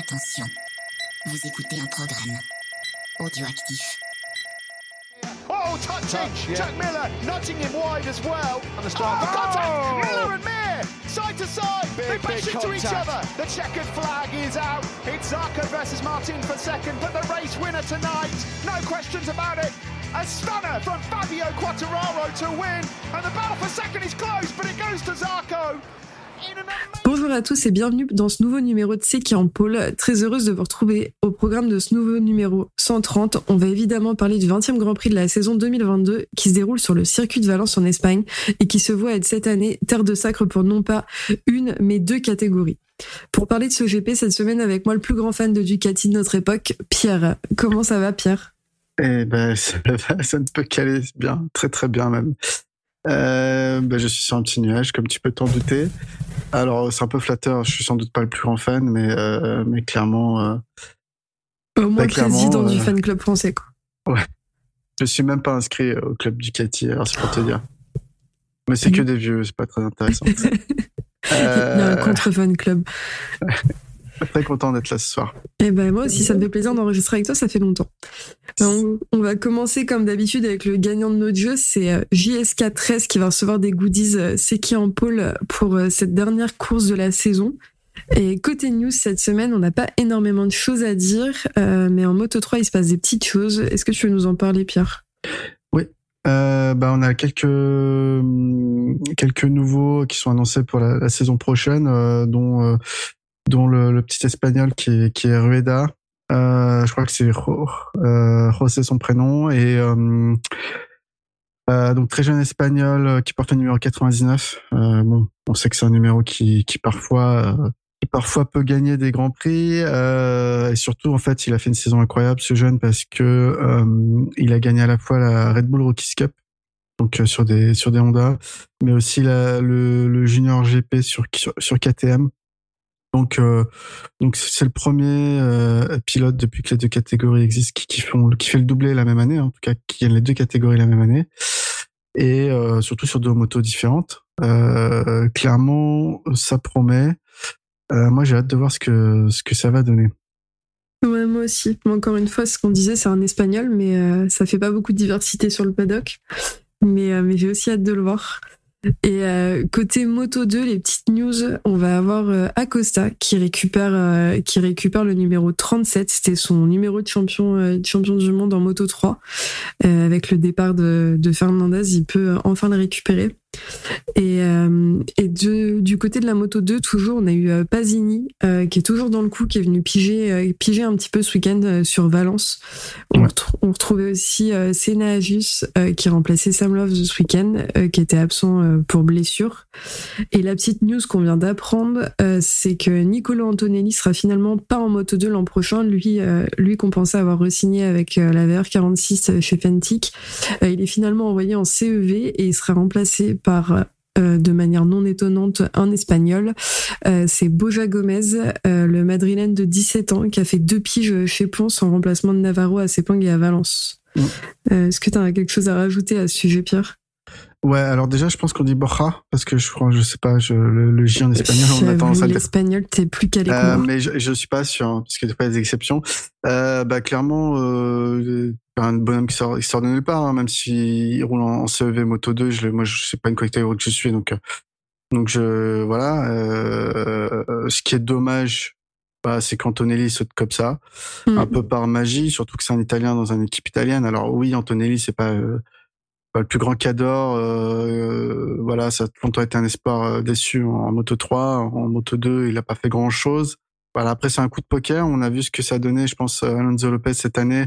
Attention, vous écoutez un programme audioactif. Oh, touching! Touch, yeah. Jack Miller nudging him wide as well. And the strike. Oh, contact! Oh! Miller and Mir, side to side. Big, they bash big into each other. The checkered flag is out. It's Zarco versus Martin for second, but the race winner tonight, no questions about it. A stunner from Fabio Quattararo to win, and the battle for second is close, but it goes to Zarco. Bonjour à tous et bienvenue dans ce nouveau numéro de C'est qui en pôle. Très heureuse de vous retrouver au programme de ce nouveau numéro 130. On va évidemment parler du 20e Grand Prix de la saison 2022 qui se déroule sur le circuit de Valence en Espagne et qui se voit être cette année terre de sacre pour non pas une mais deux catégories. Pour parler de ce GP cette semaine avec moi le plus grand fan de Ducati de notre époque, Pierre. Comment ça va Pierre? Eh ben, ça, va, ça ne peut qu'aller bien, très très bien même. Euh, ben, je suis sur un petit nuage, comme tu peux t'en douter. Alors, c'est un peu flatteur, je suis sans doute pas le plus grand fan, mais, euh, mais clairement, euh, Au moins Bah, président clairement, du euh, fan club français quoi. je suis même pas inscrit au club Ducati, alors c'est pour te dire. Mais c'est que des vieux, c'est pas très intéressant. Il y a un Euh, contre fan club. très content d'être là ce soir. Eh ben moi aussi, ça me fait plaisir d'enregistrer avec toi, ça fait longtemps. Ben, On, on va commencer comme d'habitude avec le gagnant de notre jeu, c'est euh, JSK13 qui va recevoir des goodies euh, C'est qui en pôle pour euh, cette dernière course de la saison. Et côté news cette semaine, on n'a pas énormément de choses à dire, euh, mais en Moto 3, il se passe des petites choses. Est-ce que tu veux nous en parler, Pierre? Euh, bah, on a quelques hum, quelques nouveaux qui sont annoncés pour la, la saison prochaine, euh, dont euh, dont le, petit espagnol qui est qui est Rueda. Euh, je crois que c'est euh, José son prénom et euh, donc très jeune espagnol qui porte le numéro 99. Euh, bon, on sait que c'est un numéro qui qui parfois parfois peut gagner des grands prix euh, et surtout en fait il a fait une saison incroyable ce jeune parce que il a gagné à la fois la Red Bull Rookies Cup donc sur des sur des Honda mais aussi le Junior GP sur sur, sur KTM donc euh, donc c'est le premier euh, pilote depuis que les deux catégories existent qui, font qui fait le doublé la même année en tout cas qui gagne les deux catégories la même année et euh, surtout sur deux motos différentes clairement ça promet moi, j'ai hâte de voir ce que ce que ça va donner. Ouais, moi aussi. Encore une fois, ce qu'on disait, c'est un espagnol, mais euh, ça fait pas beaucoup de diversité sur le paddock. Mais, mais j'ai aussi hâte de le voir. Et euh, côté Moto 2, les petites news, on va avoir euh, Acosta qui récupère euh, qui récupère le numéro 37, c'était son numéro de champion euh, champion du monde en Moto 3. Euh, avec le départ de, de Fernandez, il peut enfin le récupérer. Et, euh, et de, du côté de la Moto 2, toujours, on a eu euh, Pasini euh, qui est toujours dans le coup, qui est venu piger, euh, piger un petit peu ce week-end sur Valence. On, Ouais. retrou- on retrouvait aussi Senna Agius euh, qui remplaçait Sam Love ce week-end, qui était absent pour blessure. Et la petite news qu'on vient d'apprendre, c'est que Nicolo Antonelli sera finalement pas en Moto 2 l'an prochain. Lui, lui qu'on pensait avoir re-signé avec la VR46 chez Fentic, il est finalement envoyé en CEV et il sera remplacé par euh, de manière non étonnante un espagnol. Euh, c'est Boja Gomez, euh, le madrilène de 17 ans, qui a fait deux piges chez Ponce en remplacement de Navarro à Sepang et à Valence. Mm. Est-ce que tu as quelque chose à rajouter à ce sujet, Pierre? Ouais, alors déjà, je pense qu'on dit Borja parce que je crois, je sais pas, je, le, le J en espagnol, on a J'avoue, tendance à le dire. L'espagnol, t'es plus calé Euh, mais je, je suis pas sûr hein, parce qu'il y a pas des exceptions. Euh, bah clairement, euh, un bonhomme qui sort, qui sort de nulle part, hein, même s'il roule en, en CEV Moto 2. Je, moi, je sais pas une catégorie que je suis, donc euh, donc je voilà. Euh, ce qui est dommage, bah, c'est qu'Antonelli saute comme ça. Un peu par magie, surtout que c'est un Italien dans une équipe italienne. Alors oui, Antonelli, c'est pas, euh, pas le plus grand cador. Euh, voilà, ça a longtemps été un espoir euh, déçu en, Moto 3, en Moto 2, il a pas fait grand chose. Voilà, après c'est un coup de poker. On a vu ce que ça a donné, je pense, à Alonso Lopez cette année,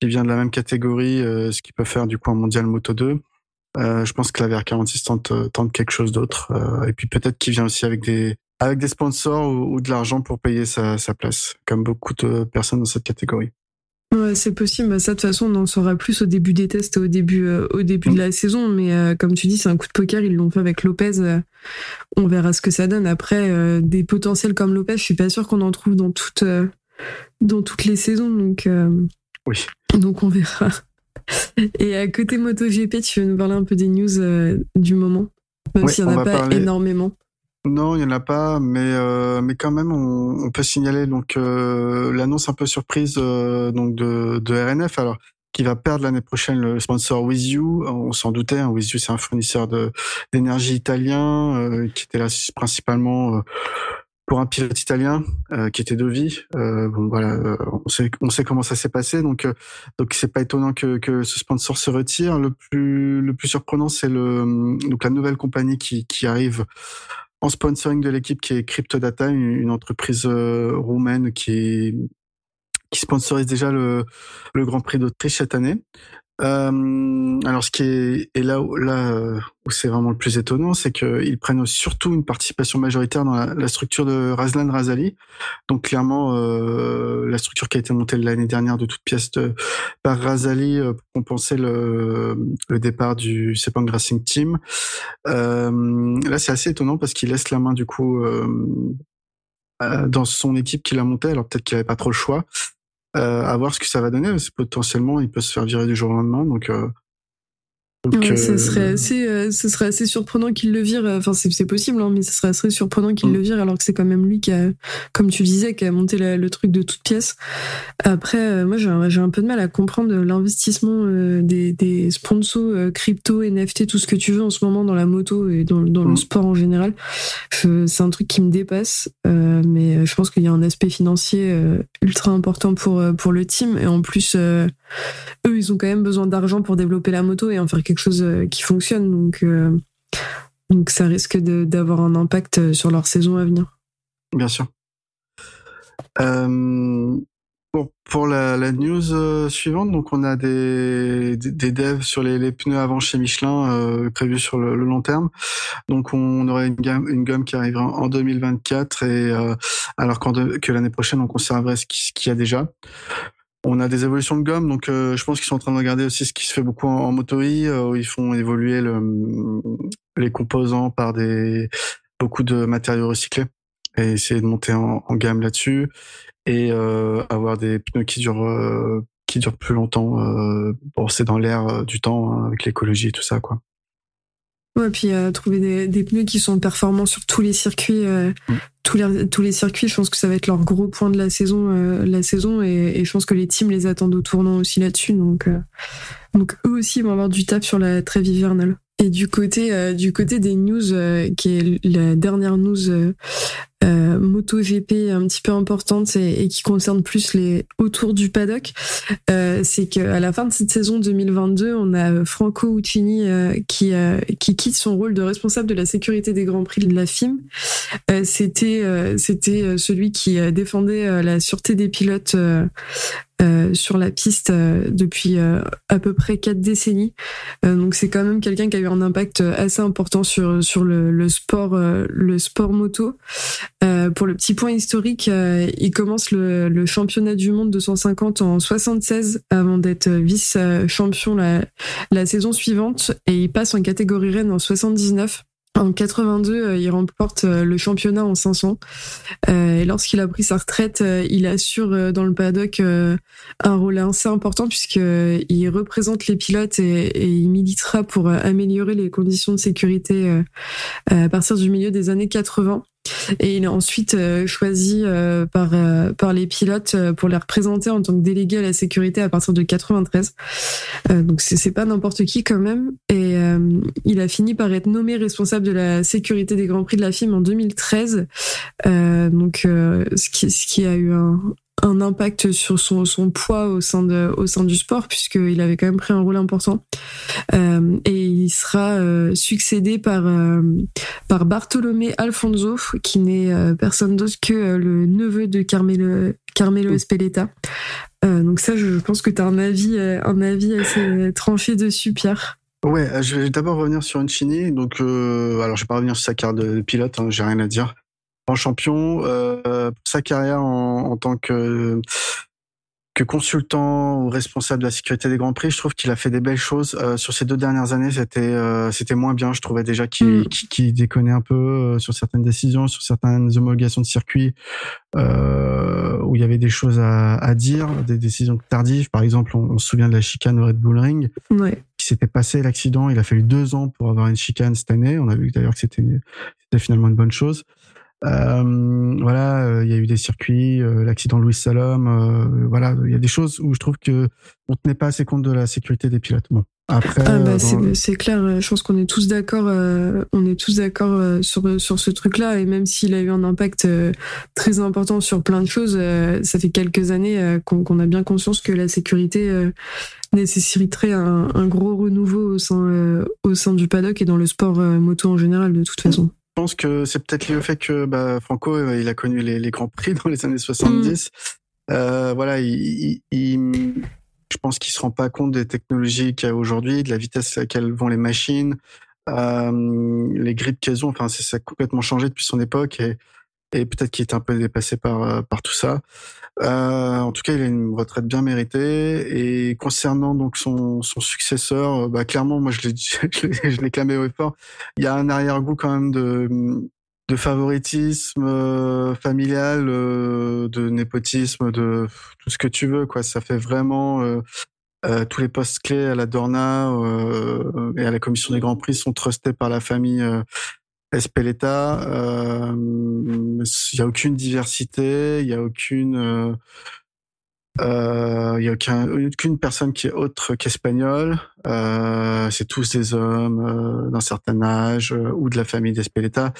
qui vient de la même catégorie, euh, ce qu'il peut faire du coup en mondial Moto 2. Euh, je pense que la VR46 tente, euh, tente quelque chose d'autre. Euh, et puis peut-être qu'il vient aussi avec des avec des sponsors ou, ou de l'argent pour payer sa, sa place, comme beaucoup de personnes dans cette catégorie. Ouais, c'est possible. Bah, ça, de toute façon, on en saura plus au début des tests et au début, euh, au début Mm. de la saison. Mais euh, comme tu dis, c'est un coup de poker. Ils l'ont fait avec Lopez. euh, on verra ce que ça donne. Après, des potentiels comme Lopez, je suis pas sûr qu'on en trouve dans toutes, dans toutes les saisons. Donc, Oui. donc on verra. Et à côté MotoGP, tu veux nous parler un peu des news du moment, même Ouais, s'il n'y en a pas parler- énormément. Non, il n'y en a pas, mais euh, mais quand même, on, peut signaler donc euh, l'annonce un peu surprise euh, donc de, de RNF. Alors qui va perdre l'année prochaine le sponsor With You. On s'en doutait, hein, With You c'est un fournisseur de d'énergie italien qui était là principalement pour un pilote italien qui était Dovi. bon voilà, on sait on sait comment ça s'est passé, donc donc c'est pas étonnant que que ce sponsor se retire. Le plus le plus surprenant c'est le donc la nouvelle compagnie qui qui arrive en sponsoring de l'équipe qui est CryptoData, une entreprise euh, roumaine qui, qui sponsorise déjà le, le Grand Prix d'Autriche cette année. Euh, alors, ce qui est, et là, là euh, où c'est vraiment le plus étonnant, c'est qu'ils prennent surtout une participation majoritaire dans la, structure de Razlan Razali. Donc, clairement, euh, la structure qui a été montée l'année dernière de toute pièce de, par Razali euh, pour compenser le, le départ du Sepang Racing Team. Euh, là, c'est assez étonnant parce qu'il laisse la main du coup dans son équipe qu'il a montée. Alors peut-être qu'il avait pas trop le choix. Euh, à voir ce que ça va donner. C'est potentiellement, il peut se faire virer du jour au lendemain. Donc, euh, ouais, ce serait assez, euh, ce serait assez surprenant qu'il le vire. Enfin, c'est possible, hein, mais ce serait assez surprenant qu'il le mm. vire, alors que c'est quand même lui qui a, comme tu disais, qui a monté le truc de toute pièce. Après, euh, moi, j'ai un, peu de mal à comprendre l'investissement euh, des, des, sponsors crypto, NFT, tout ce que tu veux en ce moment dans la moto et dans, dans le mm. sport en général. C'est un truc qui me dépasse, mais je pense qu'il y a un aspect financier ultra important pour pour le team et en plus, eux, ils ont quand même besoin d'argent pour développer la moto et en faire quelque chose euh, qui fonctionne. Donc, euh, donc ça risque d'avoir un impact euh, sur leur saison à venir. Bien sûr. bon, pour la, news suivante, donc on a des, des, devs sur les, pneus avant chez Michelin prévus sur le, long terme. Donc on aurait une gamme, une gomme qui arrivera en 2024 et alors que l'année prochaine on conserverait ce qu'il y a déjà. On a des évolutions de gomme, donc euh, je pense qu'ils sont en train de regarder aussi ce qui se fait beaucoup en, en euh, où ils font évoluer le, les composants par des beaucoup de matériaux recyclés et essayer de monter en, gamme là-dessus et euh, avoir des pneus qui durent qui durent plus longtemps. bon, c'est dans l'air du temps hein, avec l'écologie et tout ça, quoi. Ouais, puis euh, trouver des, des, pneus qui sont performants sur tous les circuits, euh, mm. tous, les, tous les circuits, je pense que ça va être leur gros point de la saison, euh, la saison et, et, je pense que les teams les attendent au tournant aussi là-dessus, donc donc eux aussi vont avoir du tap sur la trêve hivernale. Et du côté du côté des news, qui est la dernière news euh, MotoGP un petit peu importante et, qui concerne plus les autour du paddock, euh, c'est qu'à la fin de cette saison 2022, on a Franco Uccini euh, qui euh, qui quitte son rôle de responsable de la sécurité des grands prix de la FIM. Euh, c'était c'était celui qui défendait la sûreté des pilotes euh, sur la piste euh, depuis euh, à peu près quatre décennies. donc c'est quand même quelqu'un qui a eu un impact assez important sur sur le, sport le sport moto. pour le petit point historique, il commence le, championnat du monde 250 en 76 avant d'être vice champion la, la saison suivante et il passe en catégorie reine en 79 en 82, euh, il remporte euh, le championnat en 500. Euh, et lorsqu'il a pris sa retraite, il assure dans le paddock un rôle assez important puisqu'il représente les pilotes et, il militera pour améliorer les conditions de sécurité à partir du milieu des années 80. Et il est ensuite euh, choisi euh, par euh, par les pilotes pour les représenter en tant que délégué à la sécurité à partir de 93. donc c'est pas n'importe qui quand même. Et il a fini par être nommé responsable de la sécurité des grands prix de la FIM en 2013. donc ce qui ce qui a eu un, un impact sur son, son poids au sein de au sein du sport puisqu'il avait quand même pris un rôle important. Euh, et il sera euh, succédé par euh, par Bartolomé Alfonso qui n'est personne d'autre que le neveu de Carmelo Carmelo Espeleta donc ça je pense que tu as un avis un avis assez tranché dessus Pierre. Ouais, je vais d'abord revenir sur Unchini. Donc, alors je vais pas revenir sur sa carte de pilote, hein, j'ai rien à dire champion. Euh, pour sa carrière en, tant que que consultant ou responsable de la sécurité des grands prix, je trouve qu'il a fait des belles choses. Euh, sur ces deux dernières années, c'était euh, c'était moins bien. Je trouvais déjà qu'il mm. déconnait un peu sur certaines décisions, sur certaines homologations de circuit où il y avait des choses à, à, dire, des décisions tardives. Par exemple, on, se souvient de la chicane au Red Bull Ring, ouais. qui s'était passé l'accident. Il a fallu deux ans pour avoir une chicane cette année. On a vu d'ailleurs que c'était finalement une bonne chose. Euh, voilà, euh, il y a eu des circuits, euh, l'accident de Louis Salom, voilà, il y a des choses où je trouve que on tenait pas assez compte de la sécurité des pilotes. Bon, après, ah bah, c'est clair. Je pense qu'on est tous d'accord. on est tous d'accord sur sur ce truc-là. Et même s'il a eu un impact très important sur plein de choses, ça fait quelques années qu'on a bien conscience que la sécurité nécessiterait un, un, gros renouveau au sein au sein du paddock et dans le sport moto en général de toute façon. Je pense que c'est peut-être lié au fait que bah, Franco, euh, il a connu les, les, grands prix dans les années 70. Mm. Euh, voilà, il, il, je pense qu'il se rend pas compte des technologies qu'il y a aujourd'hui, de la vitesse à laquelle vont les machines, euh, les grips qu'elles ont. Enfin, ça a complètement changé depuis son époque et, et peut-être qu'il est un peu dépassé par euh, par tout ça. Euh, en tout cas, il a une retraite bien méritée. Et concernant donc son, son successeur, euh, bah, clairement, moi je l'ai je l'ai clamé au fort. Il y a un arrière-goût quand même de de favoritisme euh, familial, de népotisme, de tout ce que tu veux. Quoi, ça fait vraiment tous les postes clés à la Dorna et à la commission des grands prix sont trustés par la famille Espeleta, euh, il y a aucune diversité, il y a aucune, euh, euh, il y a aucun, aucune personne qui est autre qu'espagnole. Euh, c'est tous des hommes euh, d'un certain âge euh, ou de la famille d'Espeleta.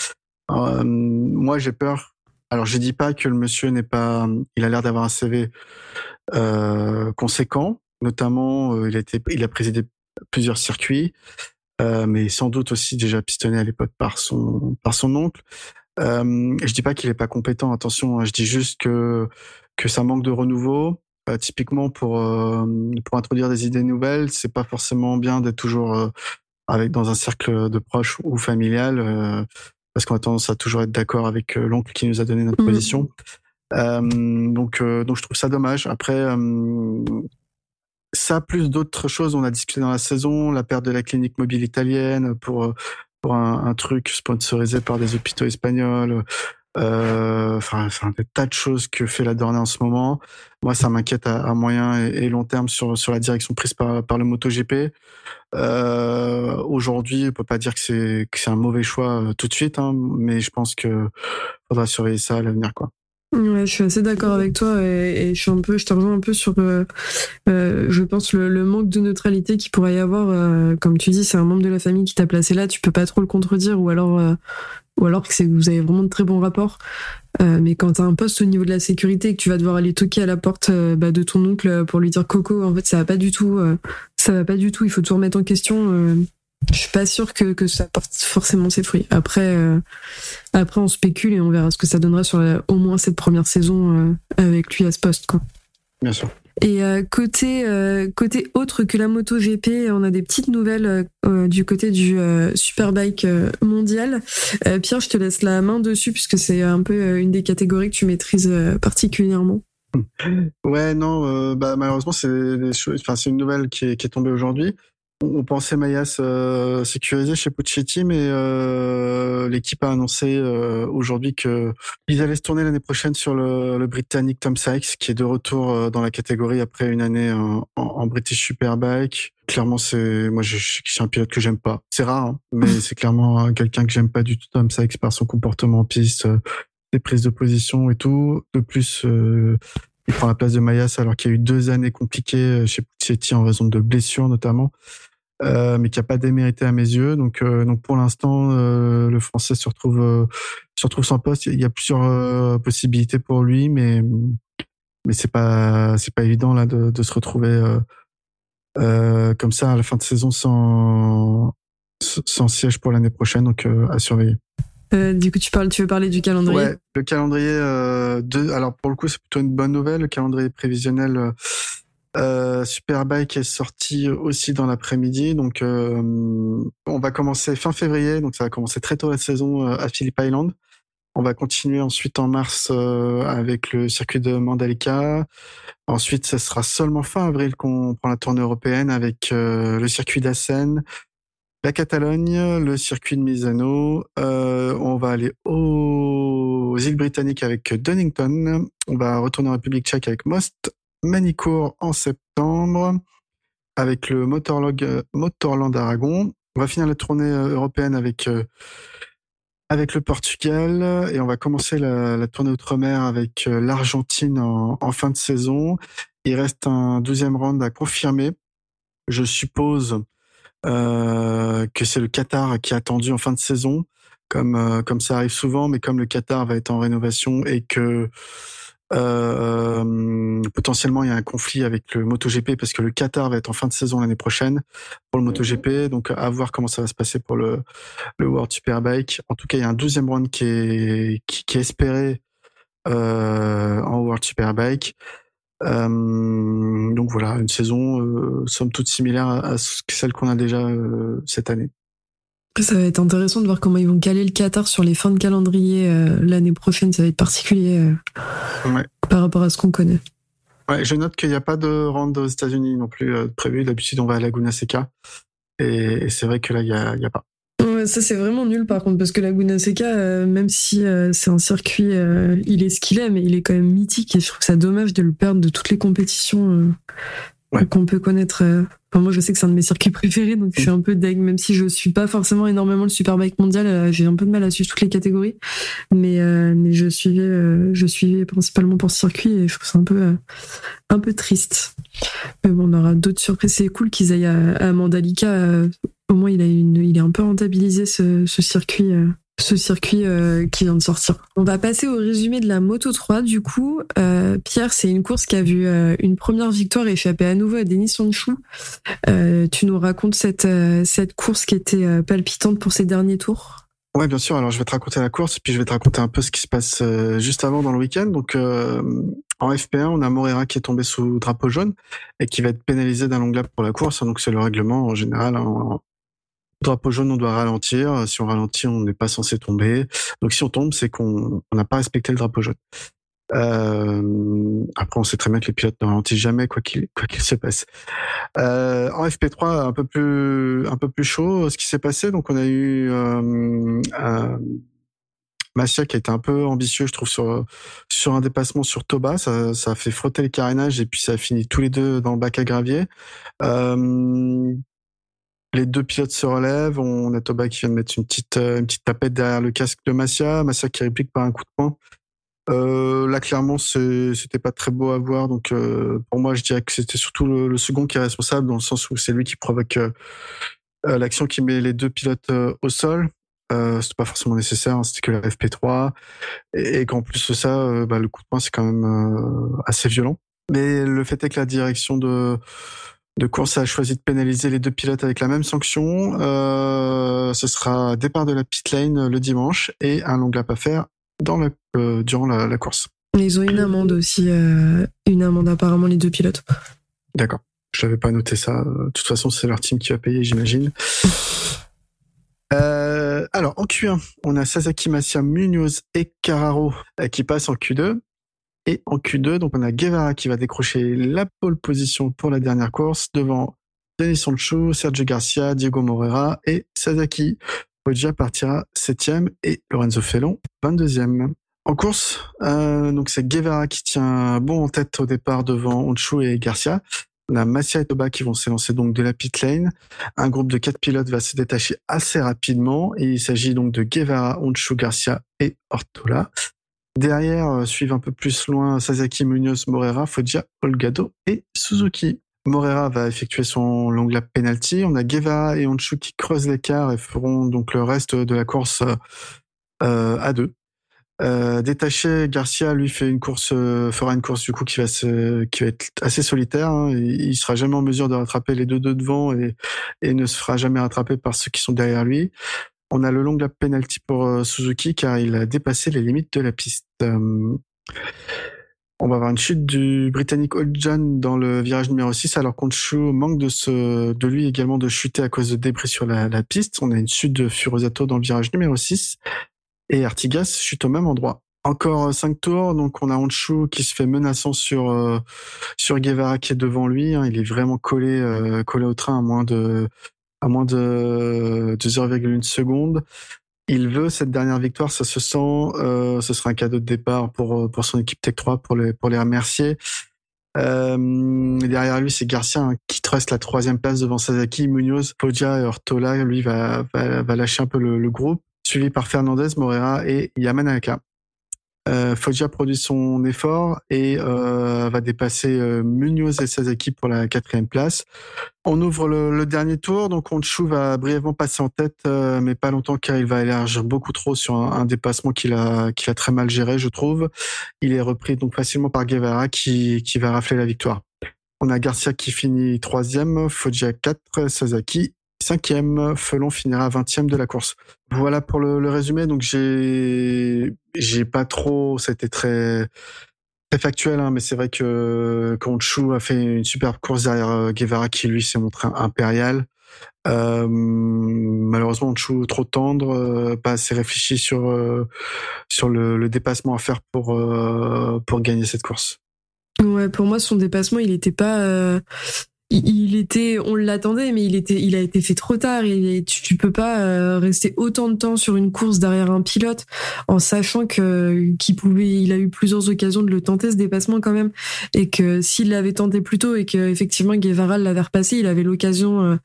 moi, j'ai peur. Alors, je dis pas que le monsieur n'est pas. Il a l'air d'avoir un CV conséquent. Notamment, il a été, il a présidé plusieurs circuits. Euh, mais sans doute aussi déjà pistonné à l'époque par son par son oncle. Euh, je dis pas qu'il est pas compétent, attention. Hein, je dis juste que que ça manque de renouveau. Euh, typiquement pour euh, pour introduire des idées nouvelles, c'est pas forcément bien d'être toujours euh, avec dans un cercle de proches ou familial, parce qu'on a tendance à toujours être d'accord avec l'oncle qui nous a donné notre mmh. position. donc donc je trouve ça dommage. Après ça, plus d'autres choses, on a discuté dans la saison, la perte de la clinique mobile italienne pour, pour un, truc sponsorisé par des hôpitaux espagnols. Euh, enfin, enfin, des tas de choses que fait la Dornée en ce moment. Moi, ça m'inquiète à, moyen et, long terme sur, sur la direction prise par, par le MotoGP. Euh, Aujourd'hui, on peut pas dire que c'est que c'est un mauvais choix euh, tout de suite, hein, mais je pense que faudra surveiller ça à l'avenir, quoi. Ouais, je suis assez d'accord avec toi et, et, je suis un peu, je te rejoins un peu sur, euh, euh, je pense le, le, manque de neutralité qui pourrait y avoir. Euh, comme tu dis, c'est un membre de la famille qui t'a placé là, tu peux pas trop le contredire ou alors, euh, ou alors que c'est vous avez vraiment de très bons rapports. Euh, mais quand t'as un poste au niveau de la sécurité et que tu vas devoir aller toquer à la porte bah, de ton oncle pour lui dire Coco, en fait ça va pas du tout, ça va pas du tout. Il faut tout remettre en question je suis pas sûr que, que ça porte forcément ses fruits. Après, euh, après on spécule et on verra ce que ça donnera sur au moins cette première saison euh, avec lui à ce poste. Quoi. Bien sûr. Et euh, côté côté autre que la moto GP, on a des petites nouvelles du côté du Superbike mondial. Pierre, je te laisse la main dessus puisque c'est un peu une des catégories que tu maîtrises particulièrement. Ouais, non, bah, malheureusement c'est c'est une nouvelle qui est, qui est tombée aujourd'hui. On pensait Mayas euh, sécurisé chez Puccetti, mais euh, l'équipe a annoncé euh, aujourd'hui que ils allaient se tourner l'année prochaine sur le, le, britannique Tom Sykes, qui est de retour euh, dans la catégorie après une année en, en, British Superbike. Clairement, c'est moi, je, je, suis un pilote que j'aime pas. C'est rare, hein, mais c'est clairement quelqu'un que j'aime pas du tout, Tom Sykes, par son comportement en piste, euh, ses prises de position et tout. De plus, il prend la place de Mayas alors qu'il y a eu deux années compliquées chez Puccetti en raison de blessures notamment. Euh, mais qui a pas démérité à mes yeux. Donc, euh, donc pour l'instant, euh, le Français se retrouve se retrouve sans poste. Il y a plusieurs possibilités pour lui, mais mais c'est pas c'est pas évident là de, de se retrouver comme ça à la fin de saison sans sans siège pour l'année prochaine. Donc à surveiller. du coup, tu parles, tu veux parler du calendrier? Ouais, le calendrier. de, alors pour le coup, c'est plutôt une bonne nouvelle. Le calendrier prévisionnel euh, Superbike est sorti aussi dans l'après-midi, donc euh, on va commencer fin février, donc ça va commencer très tôt la saison euh, à Phillip Island, On va continuer ensuite en mars avec le circuit de Mandalika. Ensuite, ce sera seulement fin avril qu'on prend la tournée européenne avec le circuit d'Assen, la Catalogne, le circuit de Misano. on va aller aux îles britanniques avec Dunnington. On va retourner en République tchèque avec Most. Manicourt en septembre avec le Motorlog, Motorland Aragon. On va finir la tournée européenne avec avec le Portugal et on va commencer la, tournée outre-mer avec l'Argentine en, fin de saison. Il reste un douzième round à confirmer. Je suppose euh, que c'est le Qatar qui est attendu en fin de saison, comme comme ça arrive souvent, mais comme le Qatar va être en rénovation et que euh, potentiellement, il y a un conflit avec le MotoGP parce que le Qatar va être en fin de saison l'année prochaine pour le MotoGP. Donc, à voir comment ça va se passer pour le, le World Superbike. En tout cas, il y a un douzième round qui est, qui, qui est espéré euh, en World Superbike. Euh, donc voilà, une saison euh, somme toute similaire à, celle qu'on a déjà euh, cette année. Ça va être intéressant de voir comment ils vont caler le Qatar sur les fins de calendrier euh, l'année prochaine. Ça va être particulier euh, par rapport à ce qu'on connaît. Ouais, je note qu'il n'y a pas de round aux États-Unis non plus euh, prévu. D'habitude, on va à Laguna Seca. Et, c'est vrai que là, il n'y a, pas. Ouais, ça, c'est vraiment nul par contre, parce que Laguna Seca, même si c'est un circuit, il est ce qu'il est, mais il est quand même mythique et je trouve ça dommage de le perdre de toutes les compétitions qu'on peut connaître. Euh, moi, je sais que c'est un de mes circuits préférés, donc je suis un peu deg, même si je suis pas forcément énormément le Superbike mondial. Euh, j'ai un peu de mal à suivre toutes les catégories, mais euh, mais je suivais, principalement pour ce circuit et je trouve ça un peu triste. Mais bon, on aura d'autres surprises. C'est cool qu'ils aillent à, Mandalika. au moins, il a est un peu rentabilisé ce circuit ce circuit euh, qui vient de sortir. On va passer au résumé de la Moto 3 du coup. Euh, Pierre, c'est une course qui a vu euh, une première victoire échapper à nouveau à Denis Sonchou. tu nous racontes cette, cette course qui était palpitante pour ces derniers tours? Ouais, bien sûr. Alors, je vais te raconter la course, puis je vais te raconter un peu ce qui se passe juste avant dans le week-end. Donc, en FP1, on a Morera qui est tombé sous drapeau jaune et qui va être pénalisé d'un long lap pour la course. Donc, c'est le règlement en général. En, Drapeau jaune, on doit ralentir. Si on ralentit, on n'est pas censé tomber. Donc si on tombe, c'est qu'on n'a pas respecté le drapeau jaune. Euh, après, on sait très bien que les pilotes ne ralentissent jamais, quoi qu'il quoi qu'il se passe. Euh, en FP3, un peu plus un peu plus chaud, ce qui s'est passé. Donc, on a eu euh, euh Massia qui a été un peu ambitieux, je trouve, sur sur un dépassement sur Toba. Ça, ça a fait frotter les carénages et puis ça a fini tous les deux dans le bac à gravier. Euh, les deux pilotes se relèvent. On a Toba qui vient de mettre une petite, euh, une petite tapette derrière le casque de Massia. Massia qui réplique par un coup de poing. Euh, là, clairement, c'était pas très beau à voir. Donc, euh, pour moi, je dirais que c'était surtout le, second qui est responsable, dans le sens où c'est lui qui provoque l'action qui met les deux pilotes au sol. Euh, c'était pas forcément nécessaire, hein, c'était que la FP3, et, qu'en plus de ça, bah, le coup de poing c'est quand même assez violent. Mais le fait est que la direction de de course a choisi de pénaliser les deux pilotes avec la même sanction. Euh, ce sera départ de la pit lane le dimanche et un long lap à faire dans euh, durant la, course. Ils ont une amende aussi, euh, une amende apparemment les deux pilotes. D'accord. Je n'avais pas noté ça. De toute façon, c'est leur team qui va payer, j'imagine. alors, en Q1, on a Sasaki Massia, Munoz et Carraro qui passent en Q2. Et en Q2, donc on a Guevara qui va décrocher la pole position pour la dernière course devant Denis Sancho, Sergio Garcia, Diego Moreira et Sasaki. Foggia partira 7 et Lorenzo Felon 22e. En course, euh, donc c'est Guevara qui tient bon en tête au départ devant Onchu et Garcia. On a Massia et Toba qui vont s'élancer donc de la pit lane. Un groupe de quatre pilotes va se détacher assez rapidement et il s'agit donc de Guevara, Onchu, Garcia et Ortola. Derrière euh, suivent un peu plus loin Sasaki, Munoz, Morera, Foggia, Olgado et Suzuki. Morera va effectuer son long lap penalty. On a Guevara et Honshu qui creusent l'écart et feront donc le reste de la course euh, à deux. Euh, détaché, Garcia lui fait une course, fera une course du coup qui va être assez solitaire. Hein. Il, sera jamais en mesure de rattraper les deux de devant et, et ne se fera jamais rattraper par ceux qui sont derrière lui. On a le long lap penalty pour euh, Suzuki car il a dépassé les limites de la piste. Euh, on va avoir une chute du Britannique Old John dans le virage numéro 6 alors qu'Onshu manque de, ce, de lui également de chuter à cause de débris sur la, piste. On a une chute de Furosato dans le virage numéro 6. Et Artigas chute au même endroit. Encore cinq tours, donc on a Honshu qui se fait menaçant sur sur Guevara qui est devant lui. Hein. il est vraiment collé collé au train à moins de à moins de, de 0,1 seconde. Il veut cette dernière victoire, ça se sent. Euh, ce sera un cadeau de départ pour pour son équipe Tech 3 pour les pour les remercier. Euh, derrière lui, c'est Garcia hein, qui reste la troisième place devant Sasaki, Munoz, Foggia et Ortola. Lui va, va, va lâcher un peu le, le, groupe, suivi par Fernandez, Morera et Yamanaka. Euh, Foggia produit son effort et euh, va dépasser euh, Munoz et Sasaki pour la quatrième place. On ouvre le, dernier tour, donc Honshu va brièvement passer en tête, euh, mais pas longtemps car il va élargir beaucoup trop sur un, dépassement qu'il a, qu'il a très mal géré, je trouve. Il est repris donc facilement par Guevara qui, qui va rafler la victoire. On a Garcia qui finit troisième, Foggia 4, Sasaki cinquième. Felon finira vingtième de la course. Voilà pour le, résumé. Donc j'ai j'ai pas trop. C'était très très factuel, hein, mais c'est vrai que Conchu a fait une superbe course derrière euh, Guevara qui lui s'est montré impérial. Euh, malheureusement, Chou trop tendre, euh, pas assez réfléchi sur sur le, le, dépassement à faire pour pour gagner cette course. Ouais, pour moi, son dépassement, il était pas il était, on l'attendait, mais il était, il a été fait trop tard. Tu, tu peux pas euh, rester autant de temps sur une course derrière un pilote en sachant que qu'il pouvait, il a eu plusieurs occasions de le tenter ce dépassement quand même, et que s'il l'avait tenté plus tôt et que effectivement Guevara l'avait repassé, il avait l'occasion, euh,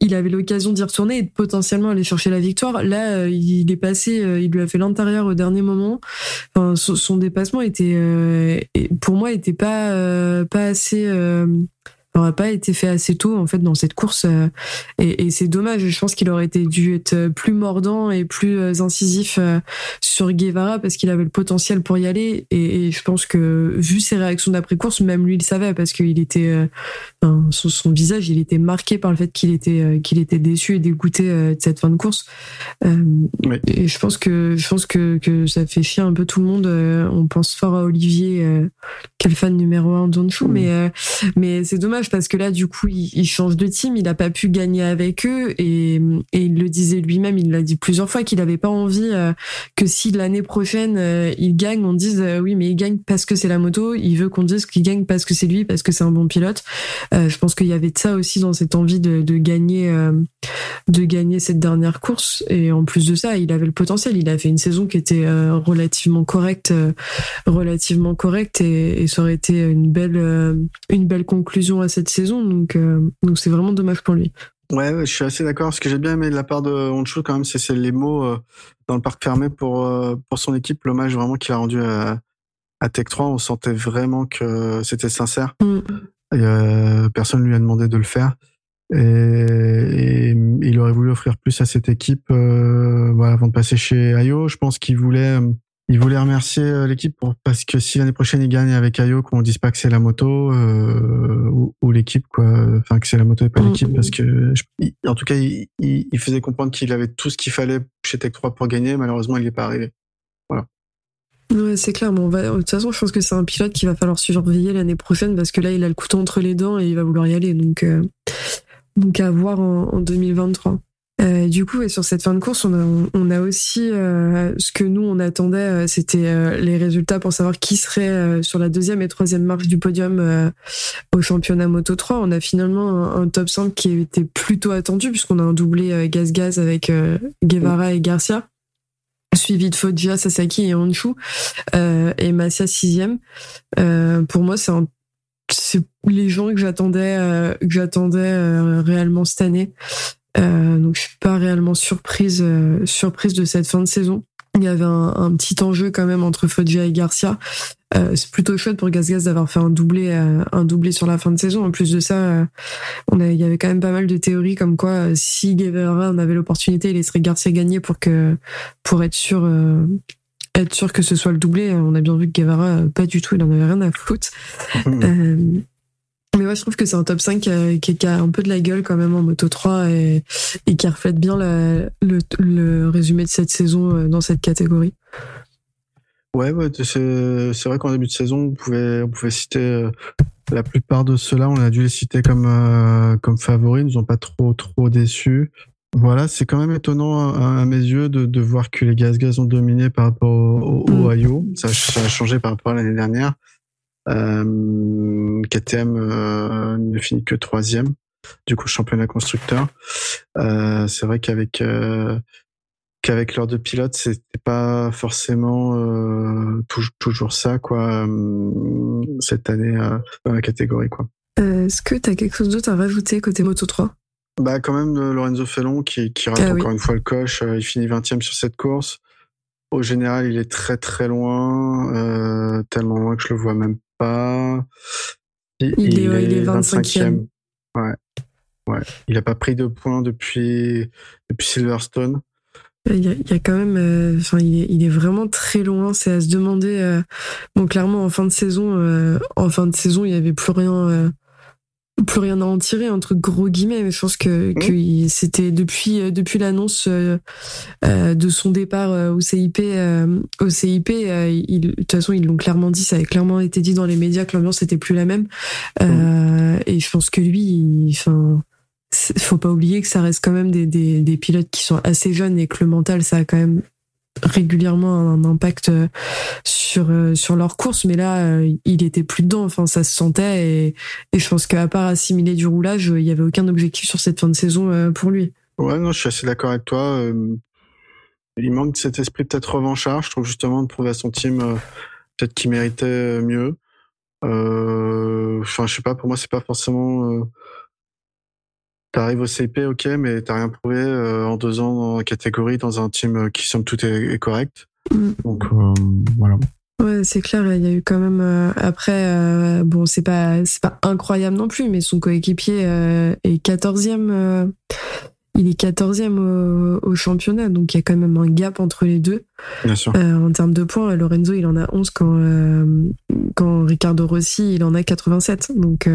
il avait l'occasion d'y retourner et de potentiellement aller chercher la victoire. Là, euh, il est passé, il lui a fait l'intérieur au dernier moment. Enfin, son, son dépassement était, pour moi, était pas pas assez n'aurait pas été fait assez tôt en fait dans cette course euh, et, et c'est dommage. Je pense qu'il aurait été dû être plus mordant et plus euh, incisif euh, sur Guevara parce qu'il avait le potentiel pour y aller. Et, je pense que vu ses réactions d'après course même lui il savait parce qu'il était enfin, son, son, visage il était marqué par le fait qu'il était qu'il était déçu et dégoûté de cette fin de course. Et je pense que je pense que, que ça fait chier un peu tout le monde on pense fort à Olivier quel fan numéro un d'Onshu mmh. mais mais c'est dommage parce que là, du coup, il, change de team, il n'a pas pu gagner avec eux et, il le disait lui-même, il l'a dit plusieurs fois qu'il n'avait pas envie euh, que si l'année prochaine euh, il gagne, on dise euh, oui, mais il gagne parce que c'est la moto. Il veut qu'on dise qu'il gagne parce que c'est lui, parce que c'est un bon pilote. je pense qu'il y avait de ça aussi dans cette envie de, gagner, de gagner cette dernière course. Et en plus de ça, il avait le potentiel. Il a fait une saison qui était relativement correcte, relativement correcte, et, et, ça aurait été une belle, une belle conclusion à cette saison, donc euh, donc c'est vraiment dommage pour lui. Ouais, je suis assez d'accord. Ce que j'ai bien aimé de la part de Honshu quand même, c'est les mots euh, dans le parc fermé pour euh, pour son équipe, l'hommage vraiment qu'il a rendu à, à Tech 3. On sentait vraiment que c'était sincère. Mm. Et, personne lui a demandé de le faire. Et, il aurait voulu offrir plus à cette équipe voilà, avant de passer chez Ayo. Je pense qu'il voulait il voulait remercier euh, l'équipe parce que si l'année prochaine il gagne avec Ayo, qu'on dise pas que c'est la moto euh, ou, l'équipe quoi, enfin que c'est la moto et pas mm. l'équipe parce que en tout cas il, il, faisait comprendre qu'il avait tout ce qu'il fallait chez Tech 3 pour gagner. Malheureusement il n'y est pas arrivé. Voilà. Ouais, c'est clair. Bon, de toute façon, je pense que c'est un pilote qui va falloir surveiller l'année prochaine parce que là, il a le couteau entre les dents et il va vouloir y aller. Donc, euh, donc à voir en, en 2023. Euh, du coup, et sur cette fin de course, on a, on a aussi euh, ce que nous on attendait, euh, c'était euh, les résultats pour savoir qui serait sur la deuxième et troisième marche du podium au championnat Moto 3. On a finalement un, top 5 qui était plutôt attendu puisqu'on a un doublé gaz-gaz avec Guevara et Garcia, suivi de Foggia, Sasaki et Honshu, et Massia sixième. pour moi, c'est c'est les gens que j'attendais que j'attendais réellement cette année. Euh, donc je suis pas réellement surprise euh, surprise de cette fin de saison. Il y avait un, un petit enjeu quand même entre Foggia et Garcia. Euh, c'est plutôt chouette pour Gaz d'avoir fait un doublé euh, un doublé sur la fin de saison. En plus de ça, euh, on a, il y avait quand même pas mal de théories comme quoi si Guevara en avait l'opportunité, il laisserait Garcia gagner pour que pour être sûr être sûr que ce soit le doublé. On a bien vu que Guevara pas du tout, il en avait rien à foutre. Mmh. Mais moi, je trouve que c'est un top 5 qui a, un peu de la gueule quand même en Moto 3 et, et qui reflète bien la, le, le, résumé de cette saison euh, dans cette catégorie. Ouais, ouais c'est vrai qu'en début de saison, on pouvait, on pouvait citer euh, la plupart de ceux-là. On a dû les citer comme, euh, comme favoris. Ils nous ont pas trop, trop déçus. Voilà, c'est quand même étonnant à, mes yeux de, de, voir que les Gaz Gaz ont dominé par rapport au, au Ohio. Ça, ça, a changé par rapport à l'année dernière. Euh, KTM euh, ne finit que troisième, du coup championnat constructeur. Euh, c'est vrai qu'avec qu'avec leurs deux pilotes, c'était pas forcément euh, toujours ça quoi euh, cette année dans la catégorie quoi. Est-ce que tu as quelque chose d'autre à rajouter côté Moto 3 Bah quand même Lorenzo Fellon qui, qui rate ah encore une fois le coche, il finit 20 e sur cette course. Au général, il est très très loin, tellement loin que je le vois même pas. Il, est, il est 25e. Ouais. Ouais. Il n'a pas pris de points depuis, depuis Silverstone. Il y, a, il y a quand même, euh, enfin, il, est, il est vraiment très loin. C'est à se demander. Euh, bon, clairement, en fin de saison, euh, en fin de saison, il y avait plus rien, plus rien à en tirer entre gros guillemets. Mais je pense que, que c'était depuis depuis l'annonce de son départ au CIP, au CIP. il, de toute façon, ils l'ont clairement dit. Ça avait clairement été dit dans les médias que l'ambiance n'était plus la même. Et je pense que lui, enfin faut pas oublier que ça reste quand même des, des, des, pilotes qui sont assez jeunes et que le mental, ça a quand même régulièrement un impact euh, sur euh, sur leur course mais là euh, il était plus dedans enfin ça se sentait et, je pense qu'à part assimiler du roulage il y avait aucun objectif sur cette fin de saison pour lui. Ouais non je suis assez d'accord avec toi il manque cet esprit peut-être revanchard je trouve justement de prouver à son team peut-être qu'il méritait mieux. Enfin je sais pas pour moi c'est pas forcément T'arrives au CP, ok, mais t'as rien prouvé euh, en deux ans la catégorie dans un team euh, qui somme tout est, correct. Mm. Donc euh, voilà. Ouais, c'est clair. Il y a eu quand même après. bon, c'est pas c'est pas incroyable non plus, mais son coéquipier est quatorzième. il est quatorzième au, au, championnat, donc il y a quand même un gap entre les deux. Bien sûr. en termes de points, Lorenzo il en a 11 quand quand Ricardo Rossi il en a 87. Donc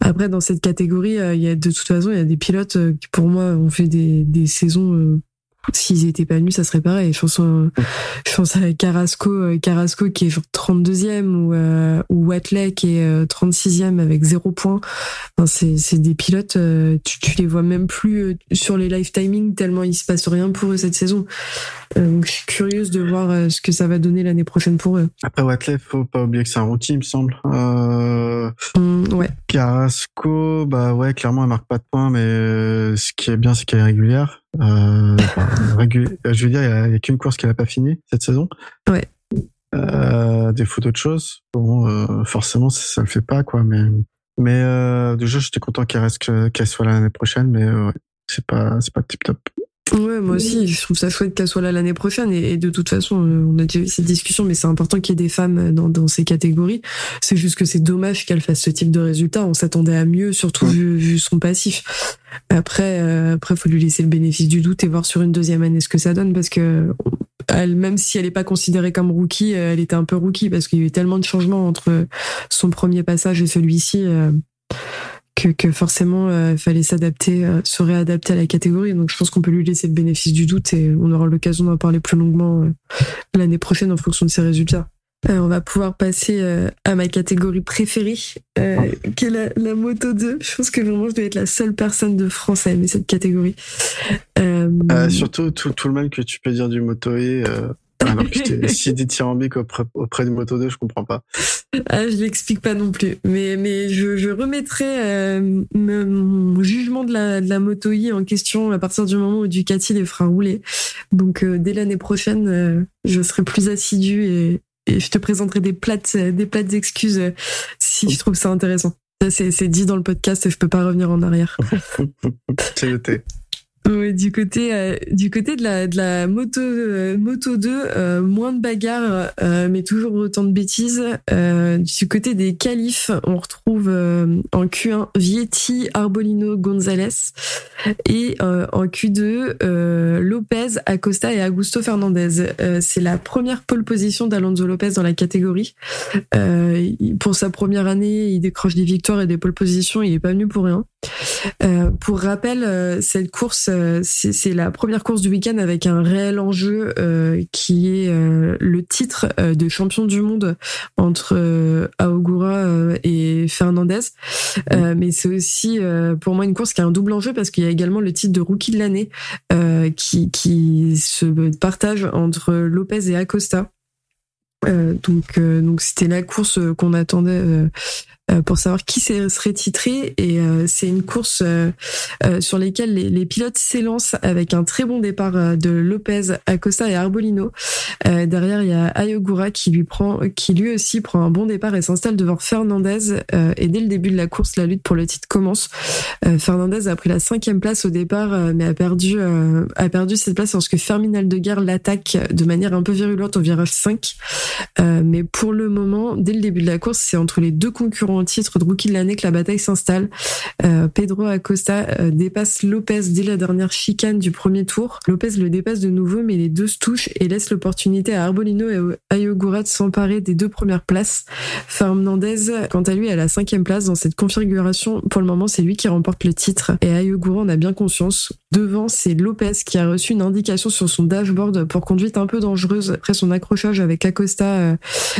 après, dans cette catégorie, euh, il y a de toute façon, il y a des pilotes euh, qui, pour moi, ont fait des, des saisons euh, s'ils étaient pas venus, ça serait pareil. Je pense, je pense à Carrasco, Carrasco qui est genre 32e ou, euh, ou Watley qui est 36e avec zéro point. Enfin, c'est, des pilotes, tu, tu les vois même plus sur les live timing tellement il se passe rien pour eux cette saison. donc, je suis curieuse de voir ce que ça va donner l'année prochaine pour eux. Après Watley, faut pas oublier que c'est un rookie, il me semble. Euh... Mmh, ouais. Carrasco, bah ouais, clairement, elle marque pas de points, mais ce qui est bien, c'est qu'elle est régulière. Euh, je veux dire, il n'y a, qu'une course qu'elle n'a pas fini cette saison. Ouais. Euh, défaut d'autre chose. Bon, euh, forcément, ça, ça le fait pas, quoi. Mais, mais euh, déjà, j'étais content qu'elle reste, qu'elle soit là l'année prochaine, mais euh, c'est pas, c'est pas tip top. Ouais, moi aussi, je trouve ça chouette qu'elle soit là l'année prochaine. Et, de toute façon, on a déjà eu cette discussion, mais c'est important qu'il y ait des femmes dans, dans ces catégories. C'est juste que c'est dommage qu'elle fasse ce type de résultat. On s'attendait à mieux, surtout vu, vu, son passif. Après, euh, après, faut lui laisser le bénéfice du doute et voir sur une deuxième année ce que ça donne, parce que elle, même si elle n'est pas considérée comme rookie, elle était un peu rookie parce qu'il y a eu tellement de changements entre son premier passage et celui-ci. Euh, que, forcément il euh, fallait s'adapter, euh, se réadapter à la catégorie. Donc je pense qu'on peut lui laisser le bénéfice du doute et on aura l'occasion d'en parler plus longuement euh, l'année prochaine en fonction de ses résultats. on va pouvoir passer à ma catégorie préférée, qui est la, moto 2. Je pense que vraiment je dois être la seule personne de France à aimer cette catégorie. surtout tout, tout, le mal que tu peux dire du moto et alors que si dithyrambique auprès, auprès du Moto 2, je comprends pas. Ah, je l'explique pas non plus. Mais, mais je, je remettrai euh, mon jugement de la, de la Moto I en question à partir du moment où Ducati les fera rouler. Donc, euh, dès l'année prochaine, euh, je serai plus assidu et, et je te présenterai des plates, des plates excuses si je trouve ça intéressant. Ça, c'est dit dans le podcast et je peux pas revenir en arrière. c'est noté. Du côté euh, du côté de la de la moto euh, moto 2 euh, moins de bagarres mais toujours autant de bêtises du côté des qualifs on retrouve en Q1 Vietti Arbolino Gonzalez et en Q2 Lopez Acosta et Augusto Fernandez. C'est la première pole position d'Alonso Lopez dans la catégorie. Pour sa première année il décroche des victoires et des pole positions il est pas venu pour rien. Pour rappel cette course c'est la première course du week-end avec un réel enjeu qui est le titre de champion du monde entre Aogura et Fernandez. mais c'est aussi pour moi une course qui a un double enjeu parce qu'il y a également le titre de rookie de l'année qui, qui se partage entre Lopez et Acosta. Euh, donc, euh, donc c'était la course qu'on attendait euh, euh, pour savoir qui serait titré. Et euh, c'est une course euh, sur laquelle les, pilotes s'élancent avec un très bon départ de Lopez, Acosta et Arbolino. derrière, il y a Ayogura qui lui prend, qui lui aussi prend un bon départ et s'installe devant Fernandez. et dès le début de la course, la lutte pour le titre commence. Fernandez a pris la cinquième place au départ, mais a perdu, a perdu cette place lorsque Ferminal de Guerre l'attaque de manière un peu virulente au virage 5. mais pour le moment, dès le début de la course, c'est entre les deux concurrents titre de rookie de l'année que la bataille s'installe. Euh, Pedro Acosta euh, dépasse Lopez dès la dernière chicane du premier tour. Lopez le dépasse de nouveau, mais les deux se touchent et laissent l'opportunité à Arbolino et à Ayogura de s'emparer des deux premières places. Fernandez, quant à lui, à la cinquième place dans cette configuration. Pour le moment, c'est lui qui remporte le titre et Ayogura en a bien conscience. Devant, c'est Lopez qui a reçu une indication sur son dashboard pour conduite un peu dangereuse après son accrochage avec Acosta euh,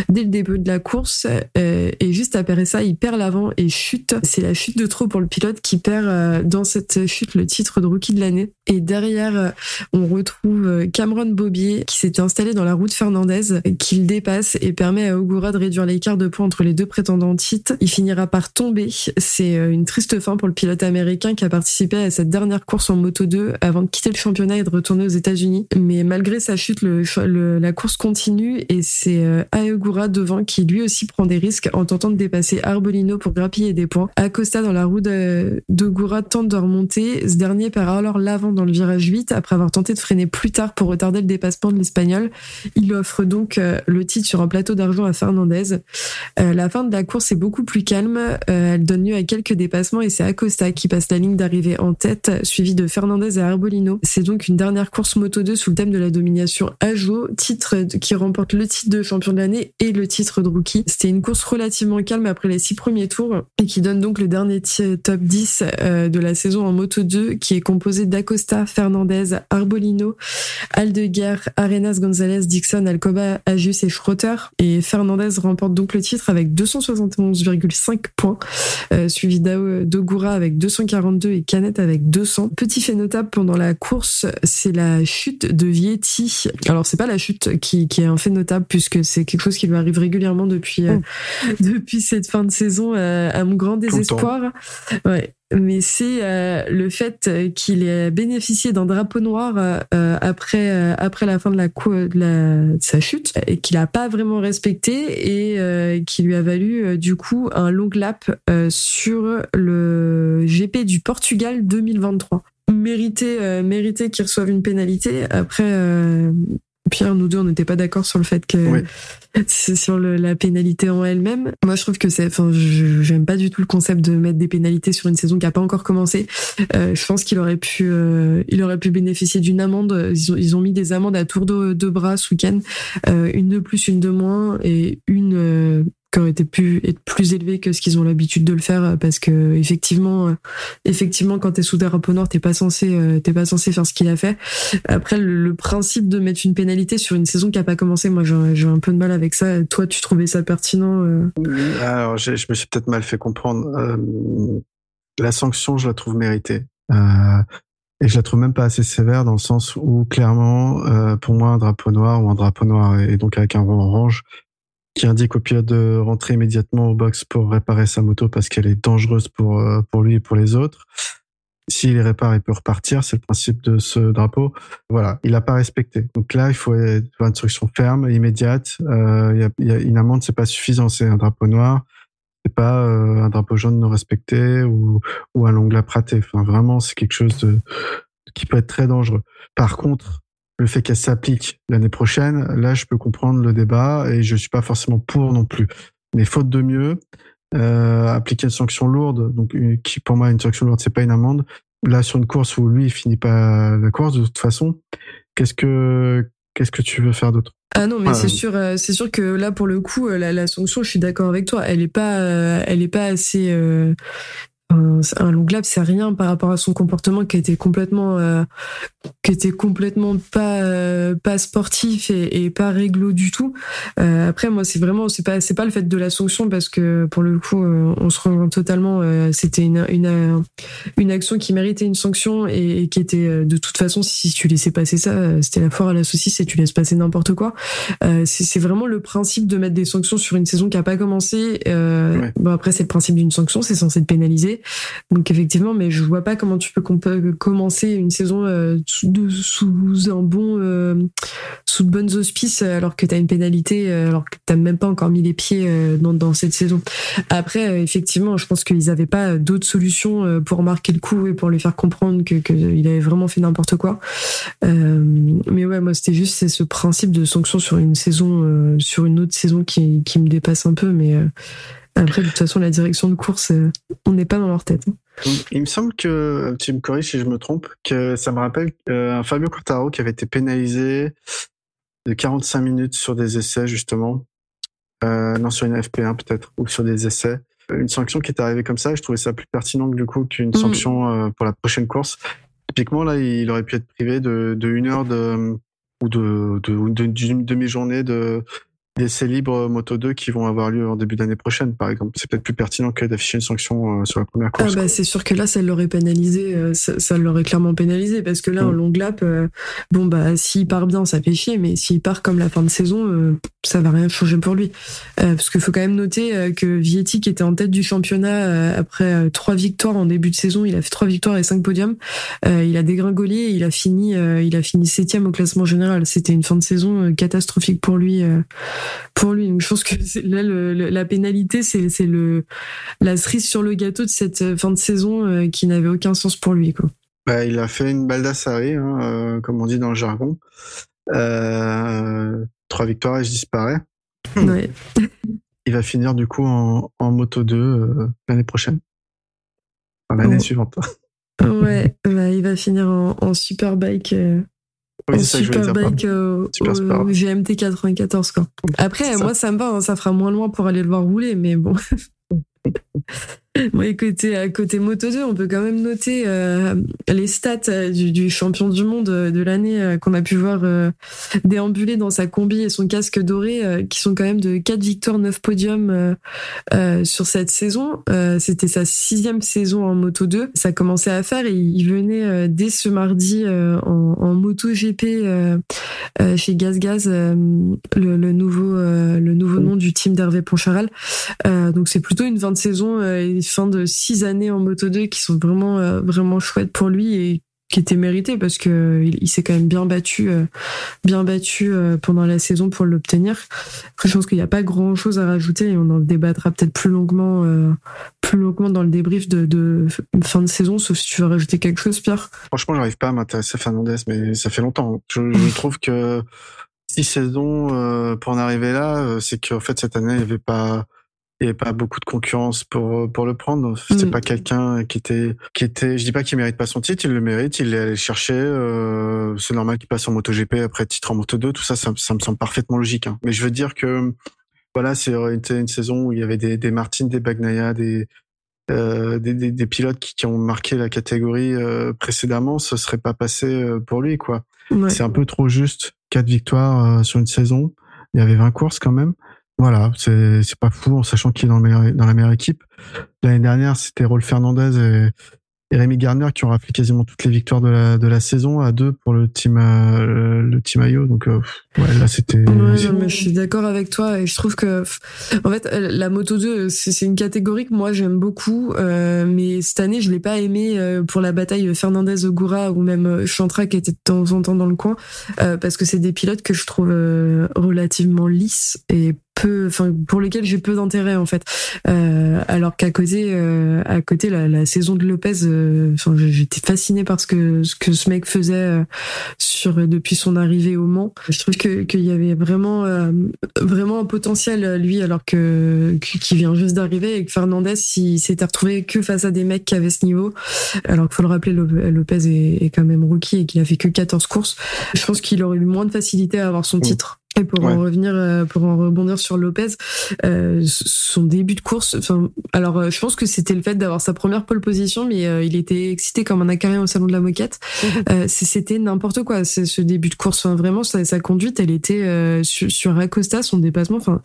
dès le début de la course. et juste après ça, il perd l'avant et chute. C'est la chute de trop pour le pilote qui perd euh, dans cette chute le titre de rookie de l'année. Et derrière, euh, on retrouve euh, Cameron Bobier qui s'était installé dans la route Fernandez, qu'il dépasse et permet à Ogura de réduire l'écart de points entre les deux prétendants titres. Il finira par tomber. C'est une triste fin pour le pilote américain qui a participé à cette dernière course en moto 2 avant de quitter le championnat et de retourner aux États-Unis. Mais malgré sa chute, la course continue et c'est Aogura devant qui lui aussi prend des risques en tentant de dépasser Arbolino pour grappiller des points. Acosta dans la roue de, tente de remonter. Ce dernier perd alors l'avant dans le virage 8 après avoir tenté de freiner plus tard pour retarder le dépassement de l'Espagnol. Il offre donc euh, le titre sur un plateau d'argent à Fernandez. Euh, la fin de la course est beaucoup plus calme. Euh, elle donne lieu à quelques dépassements et c'est Acosta qui passe la ligne d'arrivée en tête, suivi de Fernandez et Arbolino. C'est donc une dernière course Moto 2 sous le thème de la domination jour, titre qui remporte le titre de champion de l'année et le titre de rookie. C'était une course relativement calme après les six premiers tours et qui donne donc le dernier top 10 euh, de la saison en Moto 2 qui est composé d'Acosta, Fernandez, Arbolino, Aldeguer, Arenas, Gonzalez, Dixon, Alcoba, Ajus et Schroeter. Et Fernandez remporte donc le titre avec 271,5 points, euh, suivi d'Ogura avec 242 et Canet avec 200. Petit fait notable pendant la course, c'est la chute de Vietti. Alors c'est pas la chute qui, qui, est un fait notable puisque c'est quelque chose qui lui arrive régulièrement depuis, euh, oh. depuis cette fin de saison euh, à mon grand désespoir. Ouais. Mais c'est euh, le fait qu'il ait bénéficié d'un drapeau noir après après la fin de la, de, la sa chute et qu'il a pas vraiment respecté et qui lui a valu du coup un long lap sur le GP du Portugal 2023 mérité mérité qu'il reçoive une pénalité après Pierre, nous deux, on n'était pas d'accord sur le fait que c'est sur la pénalité en elle-même. Moi, je trouve que c'est, enfin, j'aime pas du tout le concept de mettre des pénalités sur une saison qui a pas encore commencé. Euh, je pense qu'il aurait pu, euh, il aurait pu bénéficier d'une amende. Ils ont, ils ont mis des amendes à tour de, de bras ce week-end, euh, une de plus, une de moins, et une euh, qui aurait été être plus élevé que ce qu'ils ont l'habitude de le faire parce que effectivement euh, effectivement quand t'es sous drapeau noir t'es pas censé euh, t'es pas censé faire ce qu'il a fait. Après le, principe de mettre une pénalité sur une saison qui a pas commencé moi j'ai un peu de mal avec ça. Toi tu trouvais ça pertinent euh? Alors je me suis peut-être mal fait comprendre. La sanction je la trouve méritée. Et je la trouve même pas assez sévère dans le sens où clairement pour moi un drapeau noir ou un drapeau noir et donc avec un rond orange qui indique au pilote de rentrer immédiatement au box pour réparer sa moto parce qu'elle est dangereuse pour, euh, pour lui et pour les autres. S'il les répare, il peut repartir. C'est le principe de ce drapeau. Voilà, il n'a pas respecté. Donc là, il faut une instruction ferme, immédiate. Euh, y a, une amende, c'est pas suffisant. C'est un drapeau noir. C'est pas euh, un drapeau jaune non respecté ou, ou un long lap raté. Enfin, vraiment, c'est quelque chose de, qui peut être très dangereux. Par contre, le fait qu'elle s'applique l'année prochaine, là, je peux comprendre le débat et je suis pas forcément pour non plus. Mais faute de mieux, euh, appliquer une sanction lourde, donc qui pour moi une sanction lourde, c'est pas une amende. Là, sur une course où lui, il finit pas la course de toute façon, qu'est-ce que qu'est-ce que tu veux faire d'autre? Ah non, mais c'est sûr, euh, c'est sûr que là pour le coup, la, la sanction, je suis d'accord avec toi, elle est pas, euh, elle est pas assez, un long lap c'est rien par rapport à son comportement qui était complètement euh, qui était complètement pas euh, pas sportif et, et, pas réglo du tout. Euh, après moi c'est vraiment c'est pas c'est pas le fait de la sanction parce que pour le coup euh, on se rend totalement c'était une, une une action qui méritait une sanction et, et, qui était de toute façon si tu laissais passer ça c'était la foire à la saucisse et tu laisses passer n'importe quoi. C'est vraiment le principe de mettre des sanctions sur une saison qui a pas commencé. Ouais. bon après c'est le principe d'une sanction c'est censé te pénaliser donc effectivement, mais je vois pas comment tu peux commencer une saison euh, sous, sous, un bon, euh, sous de bonnes auspices alors que tu as une pénalité, euh, alors que t'as même pas encore mis les pieds dans, cette saison. Après, effectivement, je pense qu'ils avaient pas d'autres solutions pour marquer le coup et pour lui faire comprendre qu'il avait vraiment fait n'importe quoi. mais ouais, moi c'était juste ce principe de sanction sur une saison, sur une autre saison qui, qui me dépasse un peu, mais après, de toute façon, la direction de course, euh, on n'est pas dans leur tête. Hein. Il me semble que, tu me corriges si je me trompe, que ça me rappelle euh, un Fabio Quartaro qui avait été pénalisé de 45 minutes sur des essais, justement. Euh, non, sur une FP1 peut-être, ou sur des essais. Une sanction qui est arrivée comme ça, je trouvais ça plus pertinent que du coup qu'une mm. sanction pour la prochaine course. Typiquement, là, il aurait pu être privé de, de une heure de, ou de, de, d'une demi-journée de, essais libres Moto 2 qui vont avoir lieu en début d'année prochaine, par exemple. C'est peut-être plus pertinent que d'afficher une sanction euh, sur la première course. Ah bah, c'est sûr que là, ça l'aurait pénalisé, euh, ça, l'aurait clairement pénalisé, parce que là, en mm. long lap, euh, bon, bah, s'il part bien, ça fait chier, mais s'il part comme la fin de saison, ça va rien changer pour lui. parce qu'il faut quand même noter que Vietti, qui était en tête du championnat après trois victoires en début de saison, il a fait trois victoires et cinq podiums, il a dégringolé et il a fini, il a fini septième au classement général. C'était une fin de saison catastrophique pour lui pour lui. Donc je pense que là le, la pénalité c'est le la cerise sur le gâteau de cette euh, fin de saison euh, qui n'avait aucun sens pour lui quoi. Bah, il a fait une baldassaré, hein, euh, comme on dit dans le jargon. Euh, trois victoires et je disparais. Ouais. il va finir du coup en, en Moto 2 l'année prochaine. Enfin, l'année suivante. ouais, bah, il va finir en, en Superbike oui, Superbike au, GMT 94 quoi. Après moi ça me va, hein, ça fera moins loin pour aller le voir rouler mais bon. Oui, côté, à côté Moto 2, on peut quand même noter euh, les stats euh, du, du, champion du monde euh, de l'année qu'on a pu voir déambuler dans sa combi et son casque doré, qui sont quand même de 4 victoires, 9 podiums sur cette saison. C'était sa sixième saison en Moto 2. Ça commençait à faire et il venait dès ce mardi en, en Moto GP chez Gaz Gaz, le, le, nouveau, le nouveau nom du team d'Hervé Poncharal. donc c'est plutôt une fin de saison fin de six années en Moto 2 qui sont vraiment euh, vraiment chouettes pour lui et qui étaient méritées parce que il, s'est quand même bien battu euh, bien battu euh, pendant la saison pour l'obtenir. Après je pense qu'il n'y a pas grand chose à rajouter et on en débattra peut-être plus longuement plus longuement dans le débrief de, de, fin de saison sauf si tu veux rajouter quelque chose Pierre. Franchement, j'arrive pas à m'intéresser à Fernandez mais ça fait longtemps. Je, je trouve que six saisons pour en arriver là, c'est qu'en fait cette année il n'y avait pas il n'y avait pas beaucoup de concurrence pour pour le prendre. C'est mm. pas quelqu'un qui était qui était. Je dis pas qu'il mérite pas son titre, il le mérite. Il est allé le chercher. Euh, c'est normal qu'il passe en MotoGP après titre en Moto 2. Tout ça, ça, ça me semble parfaitement logique. Hein. Mais je veux dire que voilà, c'est une saison où il y avait des, des Martin, des Bagnaia, des euh, des, des, des, pilotes qui, qui, ont marqué la catégorie euh, précédemment, ce serait pas passé euh, pour lui quoi. C'est un peu trop juste. Quatre victoires euh, sur une saison. Il y avait 20 courses quand même. Voilà, c'est pas fou en sachant qu'il est dans, dans la meilleure équipe. L'année dernière, c'était Rolf Fernandez et, et Rémi Garner qui ont raflé quasiment toutes les victoires de la, de la saison à deux pour le team euh, le team IO donc euh, ouais là c'était ouais, mais je suis d'accord avec toi et je trouve que en fait la moto 2 c'est une catégorie que moi j'aime beaucoup euh, mais cette année je l'ai pas aimé euh, pour la bataille Fernandez Ogura ou même Chantra qui était de temps en temps dans le coin parce que c'est des pilotes que je trouve relativement lisses et peu, enfin pour lesquels j'ai peu d'intérêt en fait. Euh, alors qu'à côté, euh, à côté la, la, saison de Lopez, euh, enfin j'étais fasciné par ce que ce que ce mec faisait euh, sur depuis son arrivée au Mans. Je trouve que qu'il y avait vraiment vraiment un potentiel lui alors que qui vient juste d'arriver et que Fernandez il s'était retrouvé que face à des mecs qui avaient ce niveau. Alors qu'il faut le rappeler, Lopez est, est quand même rookie et qu'il a fait que 14 courses. Je pense qu'il aurait eu moins de facilité à avoir son titre Et pour en revenir, euh, pour en rebondir sur Lopez, euh, son début de course. Enfin, alors, euh, je pense que c'était le fait d'avoir sa première pole position, mais il était excité comme un acarien au salon de la moquette. c'était n'importe quoi. C'est ce début de course. Enfin, vraiment, sa, sa conduite, elle était sur, sur, Acosta, son dépassement. Enfin,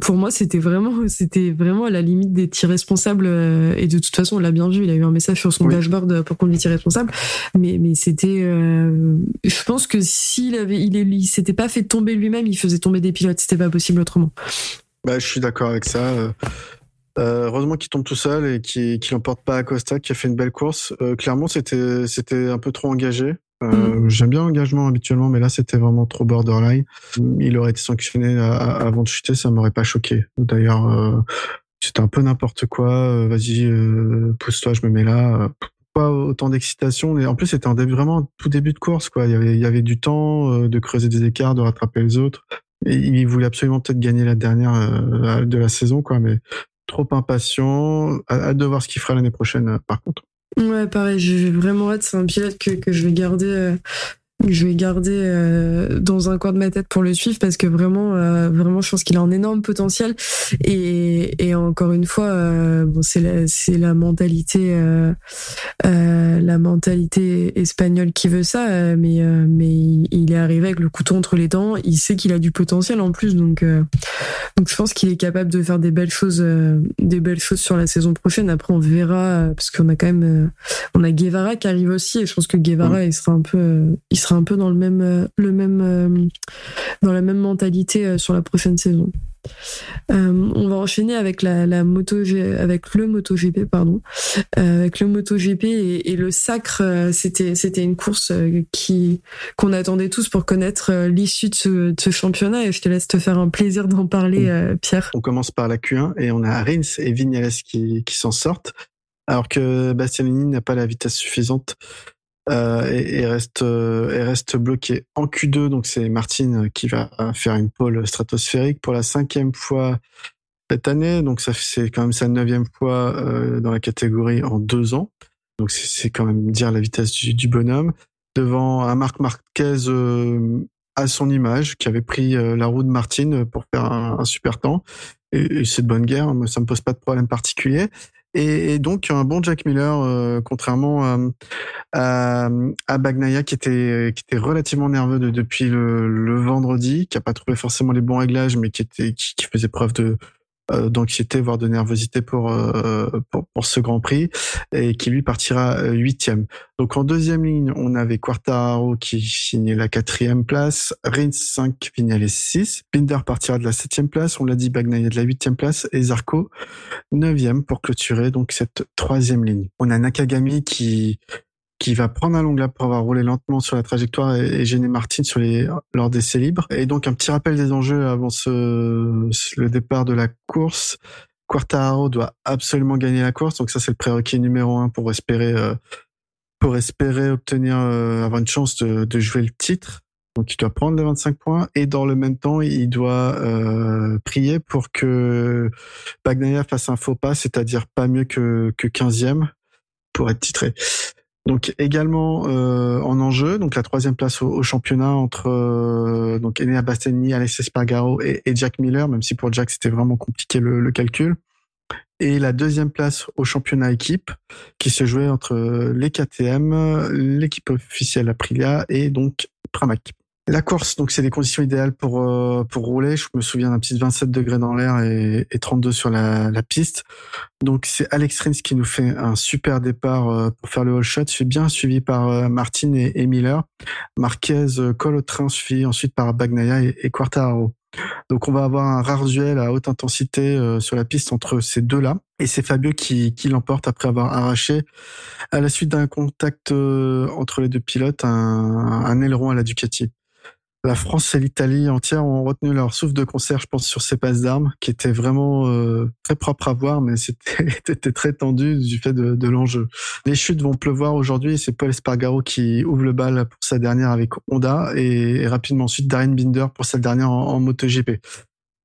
pour, moi, c'était vraiment, c'était vraiment à la limite des irresponsables. et de toute façon, on l'a bien vu. Il a eu un message sur son dashboard pour conduite irresponsable. Mais, mais c'était, je pense que s'il avait, il, il s'était pas fait tomber lui-même, il faisait tomber des pilotes. C'était pas possible autrement. Bah, je suis d'accord avec ça. Euh, euh, heureusement qu'il tombe tout seul et qu'il qu l'emporte pas à Costa, qui a fait une belle course. Euh, clairement, c'était c'était un peu trop engagé. Mm. J'aime bien l'engagement habituellement, mais là, c'était vraiment trop borderline. Il aurait été sanctionné avant de chuter, ça m'aurait pas choqué. D'ailleurs, c'était un peu n'importe quoi. Vas-y, pousse-toi, je me mets là pas autant d'excitation. Et en plus, c'était un vraiment tout début de course, quoi. Il y avait, il y avait du temps euh, de creuser des écarts, de rattraper les autres. Et il voulait absolument peut-être gagner la dernière euh, de la saison, quoi. Mais trop impatient. Hâte de voir ce qu'il fera l'année prochaine, euh, par contre. Ouais, pareil. J'ai vraiment hâte. C'est un pilote que, que je vais garder je vais garder euh, dans un coin de ma tête pour le suivre parce que vraiment, euh, vraiment, je pense qu'il a un énorme potentiel. Et, et encore une fois, euh, bon, c'est la, c'est la mentalité, la mentalité espagnole qui veut ça. mais, mais il est arrivé avec le couteau entre les dents. Il sait qu'il a du potentiel en plus, donc, donc je pense qu'il est capable de faire des belles choses, des belles choses sur la saison prochaine. Après, on verra parce qu'on a quand même, on a Guevara qui arrive aussi, et je pense que Guevara, mm. il sera un peu, il sera un peu dans le même, euh, le même, euh, dans la même mentalité euh, sur la prochaine saison. on va enchaîner avec la, la moto avec le MotoGP pardon. Avec le MotoGP et, et le sacre c'était c'était une course qui qu'on attendait tous pour connaître l'issue de ce, de ce, championnat. Et je te laisse te faire un plaisir d'en parler Pierre. on commence par la Q1 et on a Rins et Vignales qui, qui s'en sortent. Alors que Bastianini n'a pas la vitesse suffisante euh, et, reste euh, et reste bloqué en Q2. Donc c'est Martine qui va faire une pole stratosphérique pour la cinquième fois cette année. Donc ça c'est quand même sa neuvième fois euh, dans la catégorie en deux ans. Donc c'est quand même dire la vitesse du, du bonhomme devant un Marc Marquez à son image qui avait pris la roue de Martine pour faire un, super temps. Et, et c'est de bonne guerre, ça me pose pas de problème particulier. Et, donc un bon Jack Miller, euh, contrairement à, à, Bagnaia qui était qui était relativement nerveux depuis le, le, vendredi, qui a pas trouvé forcément les bons réglages, mais qui était qui, faisait preuve de d'anxiété, voire de nervosité pour, euh, pour, pour ce Grand Prix, et qui lui partira euh, huitième. Donc en deuxième ligne, on avait Quartaro qui signait la quatrième place, Rins 5, Vignales 6, Binder partira de la septième place, on l'a dit, Bagnaia de la huitième place, et Zarco neuvième pour clôturer donc cette troisième ligne. On a Nakagami qui qui va prendre un long lap pour avoir roulé lentement sur la trajectoire et, gêner Martin sur les lors d'essais libres. Et donc un petit rappel des enjeux avant ce, le départ de la course. Quartaro doit absolument gagner la course, donc ça c'est le prérequis numéro un pour espérer euh, pour espérer obtenir euh, avoir une chance de, de, jouer le titre. Donc il doit prendre les 25 points et dans le même temps il doit euh, prier pour que Bagnaia fasse un faux pas, c'est-à-dire pas mieux que que 15e pour être titré. Donc également euh, en enjeu, donc la troisième place au, championnat entre euh, donc Enea Bastianini, Alex Espargaro et, Jack Miller, même si pour Jack c'était vraiment compliqué le, calcul. Et la deuxième place au championnat équipe, qui se jouait entre les KTM, l'équipe officielle Aprilia et donc Pramac. La course, donc c'est des conditions idéales pour euh, pour rouler. Je me souviens d'un petit 27 degrés dans l'air et, et, 32 sur la, la piste. Donc c'est Alex Rins qui nous fait un super départ euh, pour faire le all shot, suivi bien suivi par euh, Martin et, et, Miller. Marquez colle au train, suivi ensuite par Bagnaia et, et Quartararo. Donc on va avoir un rare duel à haute intensité sur la piste entre ces deux-là. Et c'est Fabio qui, qui l'emporte après avoir arraché, à la suite d'un contact entre les deux pilotes, un, un aileron à la Ducati la France et l'Italie entière ont retenu leur souffle de concert, je pense, sur ces passes d'armes, qui étaient vraiment euh, très propres à voir, mais c'était très tendu du fait de, de l'enjeu. Les chutes vont pleuvoir aujourd'hui, c'est Paul Espargaro qui ouvre le bal pour sa dernière avec Honda, et, rapidement ensuite Darren Binder pour sa dernière en, en MotoGP.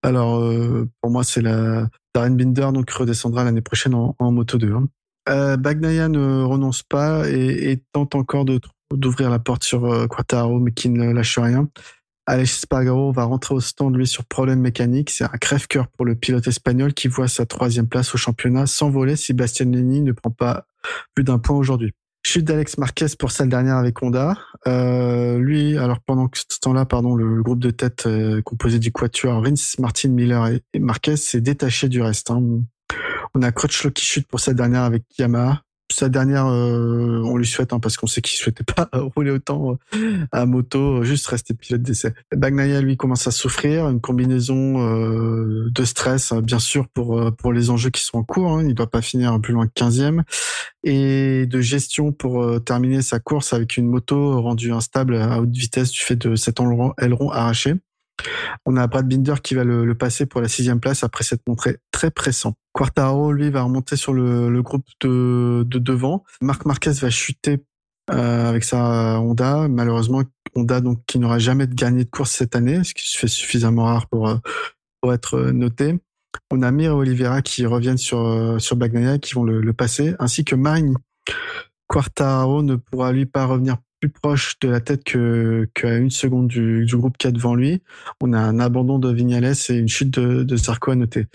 Alors, euh, pour moi, c'est la Darren Binder, donc redescendra l'année prochaine en, en Moto 2. Hein. Euh, Bagnaia ne renonce pas et, et tente encore de d'ouvrir la porte sur euh, Quattaro, mais qui ne lâche rien. Alex Spargaro va rentrer au stand, lui, sur problème mécanique. C'est un crève-cœur pour le pilote espagnol qui voit sa troisième place au championnat s'envoler si Bastianini ne prend pas plus d'un point aujourd'hui. Chute d'Alex Marquez pour celle dernière avec Honda. Euh, lui, alors pendant ce temps-là, pardon, le, groupe de tête euh, composé du quatuor Rins, Martin, Miller et, Marquez s'est détaché du reste. Hein. On a Crutchlow qui chute pour cette dernière avec Yamaha sa dernière, euh, on lui souhaite, hein, parce qu'on sait qu'il souhaitait pas rouler autant euh, à moto, juste rester pilote d'essai. Bagnaia, lui, commence à souffrir, une combinaison euh, de stress, hein, bien sûr, pour pour les enjeux qui sont en cours. Hein, il doit pas finir plus loin que 15e. Et de gestion pour terminer sa course avec une moto rendue instable à haute vitesse du fait de cet aileron arraché. On a Brad Binder qui va le, passer pour la sixième place après cette montrée très pressant. Quartaro, lui, va remonter sur le, groupe de, devant. Marc Marquez va chuter euh, avec sa Honda. Malheureusement, Honda donc qui n'aura jamais gagné de course cette année, ce qui se fait suffisamment rare pour, euh, être noté. On a Mir et Oliveira qui reviennent sur, euh, sur qui vont le, passer, ainsi que Marigny. Quartaro ne pourra lui pas revenir plus proche de la tête que qu'à une seconde du, groupe qui a devant lui. On a un abandon de Vignales et une chute de, de Zarco à noter.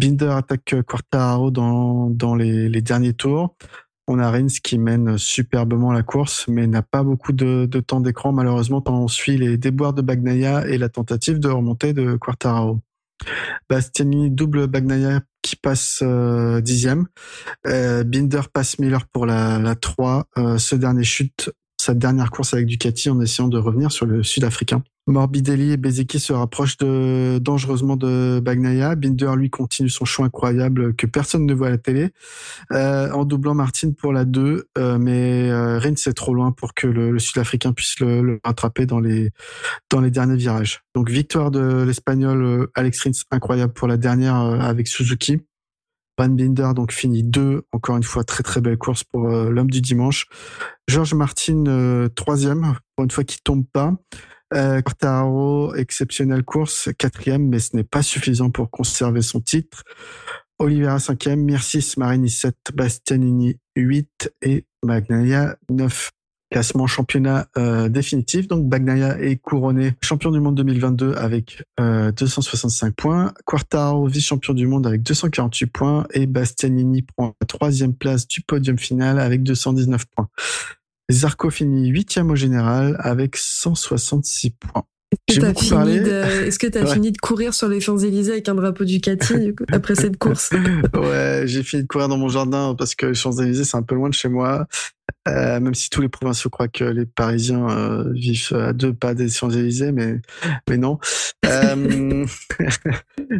Binder attaque Quartaro dans, dans les, derniers tours. On a Rins qui mène superbement la course, mais n'a pas beaucoup de, temps d'écran, malheureusement, quand on suit les déboires de Bagnaia et la tentative de remonter de Quartararo. Bastiani double Bagnaia qui passe euh, dixième. Euh, Binder passe Miller pour la, la 3. Euh, ce dernier chute sa dernière course avec Ducati en essayant de revenir sur le Sud-Africain. Morbidelli et Bezeki se rapprochent dangereusement de Bagnaia. Binder, lui, continue son choix incroyable que personne ne voit à la télé, euh, en doublant Martin pour la 2. Euh, mais euh, Rins est trop loin pour que le, Sud-Africain puisse le, rattraper dans les, dans les derniers virages. Donc, victoire de l'Espagnol euh, Alex Rins, incroyable pour la dernière avec Suzuki. Binder donc finit deux, encore une fois très très belle course pour euh, l'homme du dimanche. Georges Martin euh, troisième pour une fois qu'il tombe pas. Euh, Quartaro exceptionnelle course quatrième, mais ce n'est pas suffisant pour conserver son titre. Oliveira cinquième, Mircis Marini 7, Bastianini 8 et Magnaia 9 classement championnat euh, définitif. Donc Bagnaia est couronné champion du monde 2022 avec euh, 265 points. Quartaro vice-champion du monde avec 248 points et Bastianini prend la troisième place du podium final avec 219 points. Zarco finit huitième au général avec 166 points. Est-ce que tu as fini de courir sur les Champs-Élysées avec un drapeau Ducati après cette course Ouais, j'ai fini de courir dans mon jardin parce que les Champs-Élysées, c'est un peu loin de chez moi. Euh, même si tous les provinciaux croient que les Parisiens euh, vivent à deux pas des Champs-Élysées, mais, mais non. Euh,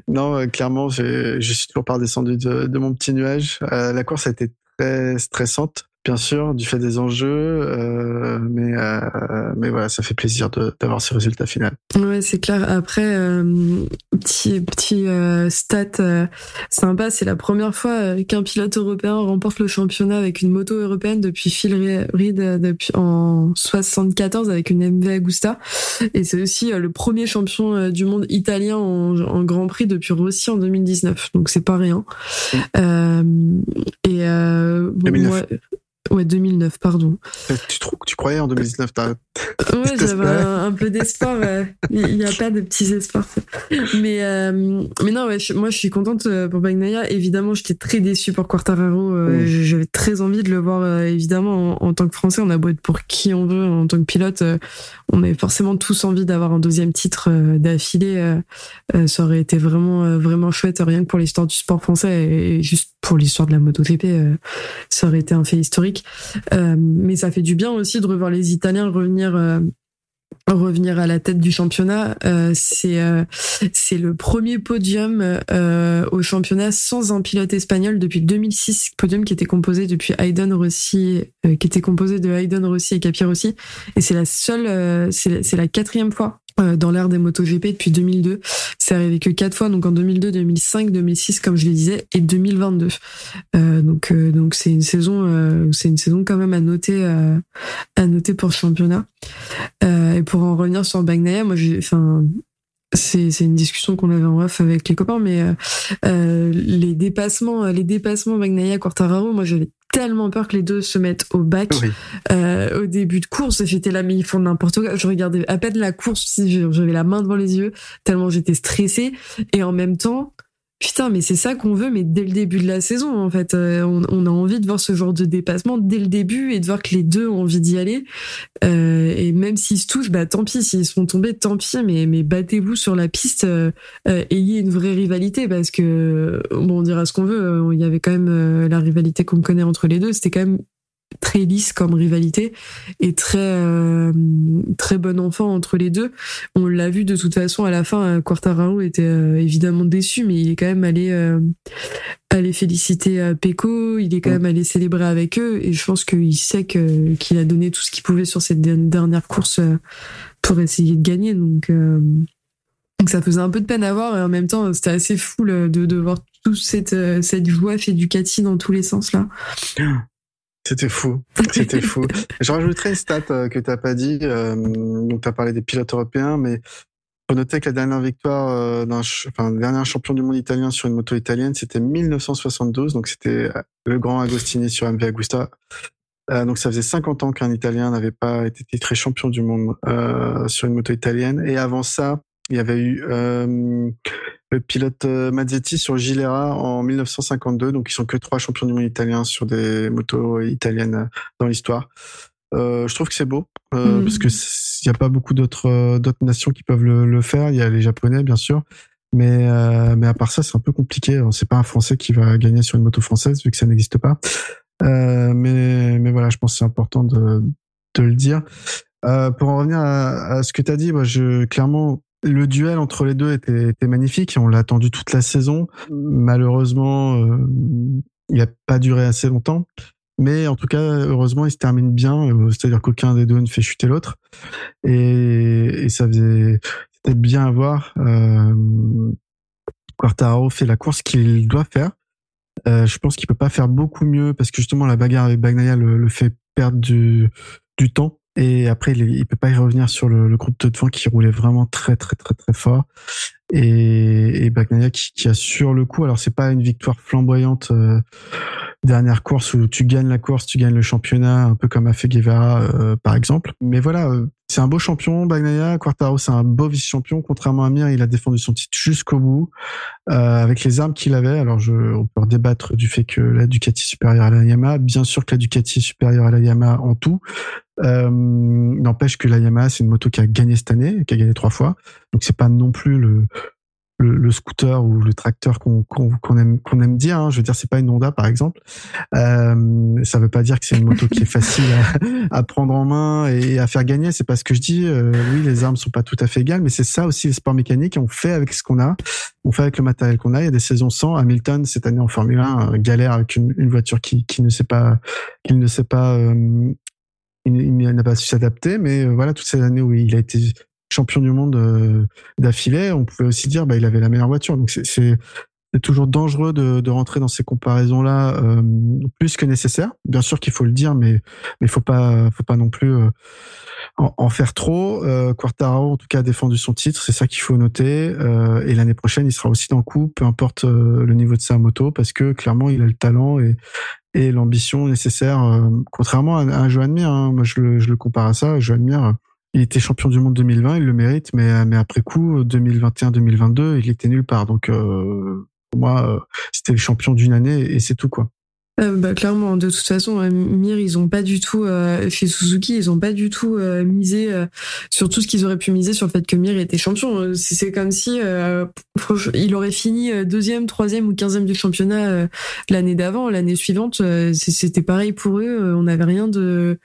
non, euh, clairement, je suis toujours pas descendu de, de mon petit nuage. Euh, la course a été très stressante bien sûr, du fait des enjeux, euh, mais euh, mais voilà, ça fait plaisir d'avoir ce résultat final. Ouais, c'est clair. Après, euh, petit petit stat sympa, c'est la première fois qu'un pilote européen remporte le championnat avec une moto européenne depuis Phil Reed depuis en 74 avec une MV Agusta, et c'est aussi le premier champion du monde italien en, en, Grand Prix depuis Rossi en 2019. Donc c'est pas rien. Mm. et bon, 2009. Ouais, 2009, pardon. Tu, tu croyais en 2019 Ouais, j'avais un, peu d'espoir. Il n'y a pas de petits espoirs. Mais, euh, mais non, ouais, moi, je suis contente euh, pour Bagnaia. Évidemment, j'étais très déçue pour Quartararo. Euh, mm. J'avais très envie de le voir, évidemment, en, tant que Français. On a beau être pour qui on veut en tant que pilote. on avait forcément tous envie d'avoir un deuxième titre d'affilée. ça aurait été vraiment, vraiment chouette, rien que pour l'histoire du sport français et juste pour l'histoire de la MotoGP, ça aurait été un fait historique. Mais ça fait du bien aussi de revoir les Italiens revenir euh, revenir à la tête du championnat. Euh, c'est euh, c'est le premier podium au championnat sans un pilote espagnol depuis 2006. Podium qui était composé depuis Hayden Rossi, qui était composé de Hayden Rossi et Capi Rossi. Et c'est la seule, c'est la quatrième fois euh, dans l'ère des MotoGP depuis 2002. C'est arrivé que quatre fois, donc en 2002, 2005, 2006, comme je le disais, et 2022. Euh, donc euh, donc c'est une saison, euh, c'est une saison quand même à noter, à noter pour le championnat. et pour en revenir sur Bagnaia, moi enfin c'est c'est une discussion qu'on avait en off avec les copains mais euh, les dépassements les dépassements Bagnaia Quartararo moi j'avais tellement peur que les deux se mettent au bac euh, au début de course. J'étais là, mais ils font n'importe quoi. Je regardais à peine la course, j'avais la main devant les yeux, tellement j'étais stressée. Et en même temps, Putain, mais c'est ça qu'on veut, mais dès le début de la saison, en fait. Euh, on, a envie de voir ce genre de dépassement dès le début et de voir que les deux ont envie d'y aller. Euh, et même s'ils se touchent, bah tant pis. S'ils se font tomber, tant pis. Mais, mais battez-vous sur la piste. Euh, ayez une vraie rivalité parce que, bon, on dira ce qu'on veut. Il y avait quand même la rivalité qu'on connaît entre les deux. C'était quand même très lisse comme rivalité et très euh, très bon enfant entre les deux. On l'a vu de toute façon à la fin. Euh, Quartararo était euh, évidemment déçu, mais il est quand même allé aller féliciter Pecco. Il est quand même allé célébrer avec eux et je pense qu'il sait que qu'il a donné tout ce qu'il pouvait sur cette dernière course pour essayer de gagner. Donc donc ça faisait un peu de peine à voir et en même temps c'était assez fou de, de voir toute cette cette joie chez Ducati dans tous les sens là. C'était fou, c'était fou. Je rajouterai une stat euh, que tu n'as pas dit. Euh, donc tu as parlé des pilotes européens, mais faut noter que la dernière victoire euh, d'un, enfin, le dernier champion du monde italien sur une moto italienne, c'était 1972. Donc c'était le grand Agostini sur MV Agusta. donc ça faisait 50 ans qu'un Italien n'avait pas été titré champion du monde sur une moto italienne. Et avant ça, il y avait eu le pilote euh, Mazzetti sur Gilera en 1952. Donc, ils sont que trois champions du monde italiens sur des motos italiennes euh, dans l'histoire. Euh, je trouve que c'est beau mm. parce que il n'y a pas beaucoup d'autres d'autres nations qui peuvent le, faire. Il y a les Japonais, bien sûr, mais mais à part ça, c'est un peu compliqué. C'est pas un Français qui va gagner sur une moto française vu que ça n'existe pas. mais mais voilà, je pense que c'est important de de le dire. pour en revenir à, à ce que tu as dit, moi, je clairement le duel entre les deux était, était magnifique. On l'a attendu toute la saison. Malheureusement, euh, il n'a pas duré assez longtemps. Mais en tout cas, heureusement, il se termine bien. Euh, c'est-à-dire qu'aucun des deux ne fait chuter l'autre. Et, ça faisait c'était bien à voir. Euh, Quartaro fait la course qu'il doit faire. Je pense qu'il peut pas faire beaucoup mieux parce que justement la bagarre avec Bagnaia le, fait perdre du temps. Et après, il, il peut pas y revenir sur le, le, groupe de devant qui roulait vraiment très très très très fort. Et, et Bagnaia qui, qui assure le coup. Alors c'est pas une victoire flamboyante euh, dernière course où tu gagnes la course, tu gagnes le championnat, un peu comme a fait Guevara euh, par exemple. Mais voilà, euh, c'est un beau champion, Bagnaia. Quartaro, c'est un beau vice-champion. Contrairement à Mir, il a défendu son titre jusqu'au bout, euh, avec les armes qu'il avait. Alors, je, on peut débattre du fait que la Ducati est supérieure à la Yamaha. Bien sûr que la Ducati est supérieure à la Yamaha en tout. Euh, N'empêche que la Yamaha, c'est une moto qui a gagné cette année, qui a gagné trois fois. Donc, c'est pas non plus le, le, scooter ou le tracteur qu'on aime, qu'on aime dire. Hein. Je veux dire, c'est pas une Honda par exemple. Euh, ça veut pas dire que c'est une moto qui est facile à, prendre en main et à faire gagner. C'est pas ce que je dis. Euh, oui, les armes sont pas tout à fait égales, mais c'est ça aussi les sports mécaniques. On fait avec ce qu'on a. On fait avec le matériel qu'on a. Il y a des saisons sans. Hamilton cette année en Formule 1 euh, galère avec une, une voiture qui, qui ne sait pas, qu'il ne sait pas. Euh, il, n'a pas su s'adapter, mais euh, voilà, toutes ces années où il a été champion du monde euh, d'affilée, on pouvait aussi dire bah il avait la meilleure voiture. Donc c'est toujours dangereux de, de, rentrer dans ces comparaisons là euh, plus que nécessaire. Bien sûr qu'il faut le dire, mais mais faut pas faut pas non plus euh, en, faire trop. Euh, Quartaro en tout cas a défendu son titre, c'est ça qu'il faut noter. et l'année prochaine il sera aussi dans le coup, peu importe le niveau de sa moto, parce que clairement il a le talent et et l'ambition nécessaire. contrairement à, à Joan Mir, hein, moi je le, je le compare à ça. Joan Mir il était champion du monde 2020, il le mérite, mais, mais après coup, 2021-2022, il était nulle part. Donc, euh, pour moi, euh, c'était le champion d'une année et c'est tout, quoi. Euh, bah, clairement, de toute façon, euh, Mir, ils ont pas du tout euh, chez Suzuki, ils ont pas du tout misé sur tout ce qu'ils auraient pu miser sur le fait que Mir était champion. C'est comme si il aurait fini deuxième, troisième ou quinzième du championnat l'année d'avant, l'année suivante. C'était pareil pour eux. On n'avait rien de,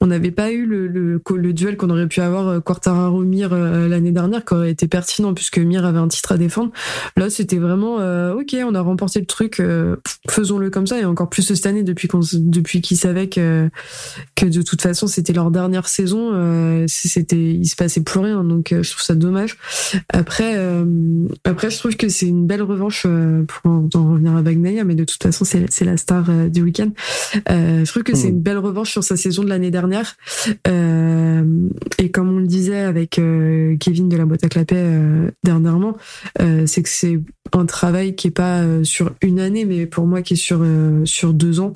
on n'avait pas eu le, le, le duel qu'on aurait pu avoir Quartararo Mir l'année dernière, qui aurait été pertinent puisque Mir avait un titre à défendre. Là, c'était vraiment ok, on a remporté le truc, faisons-le comme ça et encore plus cette année depuis qu'on depuis qu'ils savaient que que de toute façon c'était leur dernière saison euh, c'était il se passait plus rien. Donc euh, je trouve ça dommage. Après euh, après je trouve que c'est une belle revanche pour en revenir à Bagnaia mais de toute façon c'est c'est la star du week-end. Je trouve que c'est mmh. une belle revanche sur sa saison de l'année dernière. Et comme on le disait avec Kevin de la boîte à clapet dernièrement c'est que c'est un travail qui est pas sur une année mais pour moi qui est sur sur deux ans,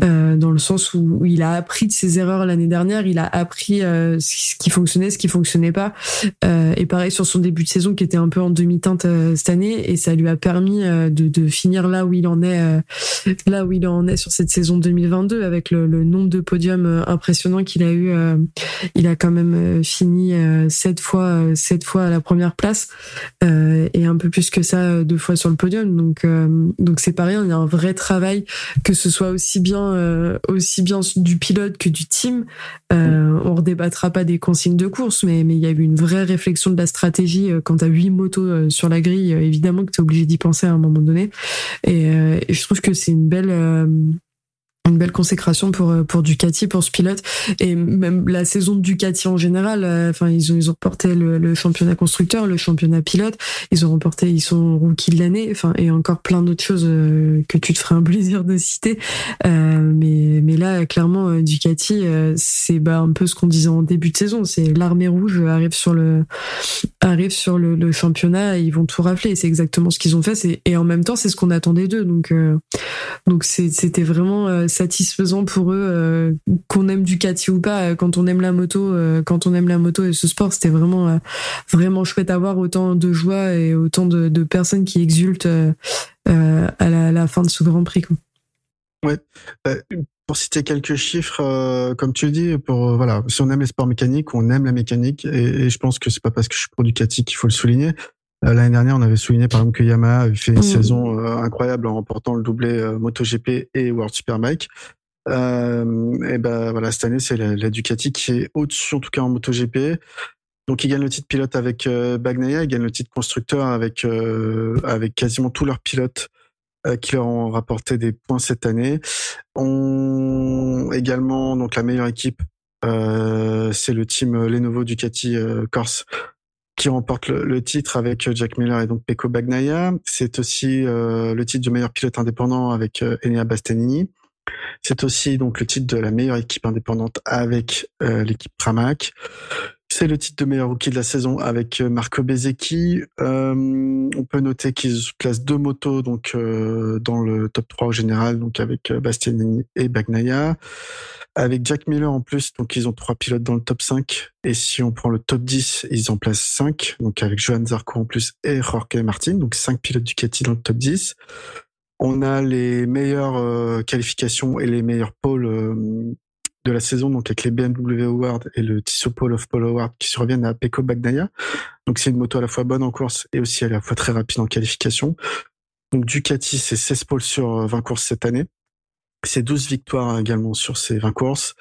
dans le sens où, il a appris de ses erreurs l'année dernière, il a appris ce qui fonctionnait, ce qui fonctionnait pas, et pareil sur son début de saison qui était un peu en demi-teinte cette année, et ça lui a permis de, finir là où il en est, là où il en est sur cette saison 2022 avec le, le nombre de podiums impressionnants qu'il a eu. il a quand même fini sept fois, sept fois à la première place et un peu plus que ça deux fois sur le podium. Donc donc c'est pas rien. Il y a un vrai travail que ce soit aussi bien aussi bien du pilote que du team. Euh, on redébattra pas des consignes de course, mais mais il y a eu une vraie réflexion de la stratégie quand t'as huit motos sur la grille. évidemment que t'es obligé d'y penser à un moment donné. Et, et je trouve que c'est une belle une belle consécration pour euh, pour Ducati pour ce pilote. Et même la saison de Ducati en général euh, enfin ils ont ils ont remporté le, championnat constructeur le championnat pilote. Ils ont remporté ils sont rookie de l'année. Enfin et encore plein d'autres choses euh, que tu te ferais un plaisir de citer. Mais mais là clairement Ducati c'est bah un peu ce qu'on disait en début de saison. C'est l'armée rouge arrive sur le arrive sur le, championnat ils vont tout rafler. C'est exactement ce qu'ils ont fait. Et en même temps c'est ce qu'on attendait d'eux. Donc donc c'était vraiment satisfaisant pour eux euh, qu'on aime Ducati ou pas euh, quand on aime la moto euh, quand on aime la moto et ce sport c'était vraiment vraiment chouette à voir autant de joie et autant de, personnes qui exultent à la, fin de ce Grand Prix quoi. Ouais. pour citer quelques chiffres, comme tu dis, pour voilà, si on aime les sports mécaniques, on aime la mécanique, et, je pense que c'est pas parce que je suis pro Ducati qu'il faut le souligner. L'année dernière, on avait souligné par exemple que Yamaha avait fait une mmh. saison incroyable en remportant le doublé MotoGP et World Superbike. Euh, et ben voilà, cette année, c'est la, Ducati qui est au-dessus, en tout cas en MotoGP. Donc, ils gagnent le titre pilote avec euh, Bagnaia, ils gagnent le titre constructeur avec euh, avec quasiment tous leurs pilotes euh, qui leur ont rapporté des points cette année. On également donc la meilleure équipe, c'est le team Lenovo Ducati Corse qui remporte le, titre avec Jack Miller et donc Pecco Bagnaia. C'est aussi le titre du meilleur pilote indépendant avec Enea Bastianini. C'est aussi donc le titre de la meilleure équipe indépendante avec euh, l'équipe Pramac. C'est le titre de meilleur rookie de la saison avec euh, Marco Bezzecchi. Euh, on peut noter qu'ils placent deux motos donc dans le top 3 au général, donc avec Bastianini et Bagnaia. Avec Jack Miller en plus, donc ils ont trois pilotes dans le top 5. Et si on prend le top 10, ils en placent 5, donc avec Johan Zarco en plus et Jorge Martin, donc cinq pilotes Ducati dans le top 10. On a les meilleures euh, qualifications et les meilleurs pôles euh, de la saison, donc avec les BMW Awards et le Tissot Pole of Pole Award qui surviennent à Pecco Bagnaia. Donc c'est une moto à la fois bonne en course et aussi à la fois très rapide en qualification. Donc Ducati, c'est 16 pôles sur 20 courses cette année. C'est 12 victoires également sur ces 20 courses.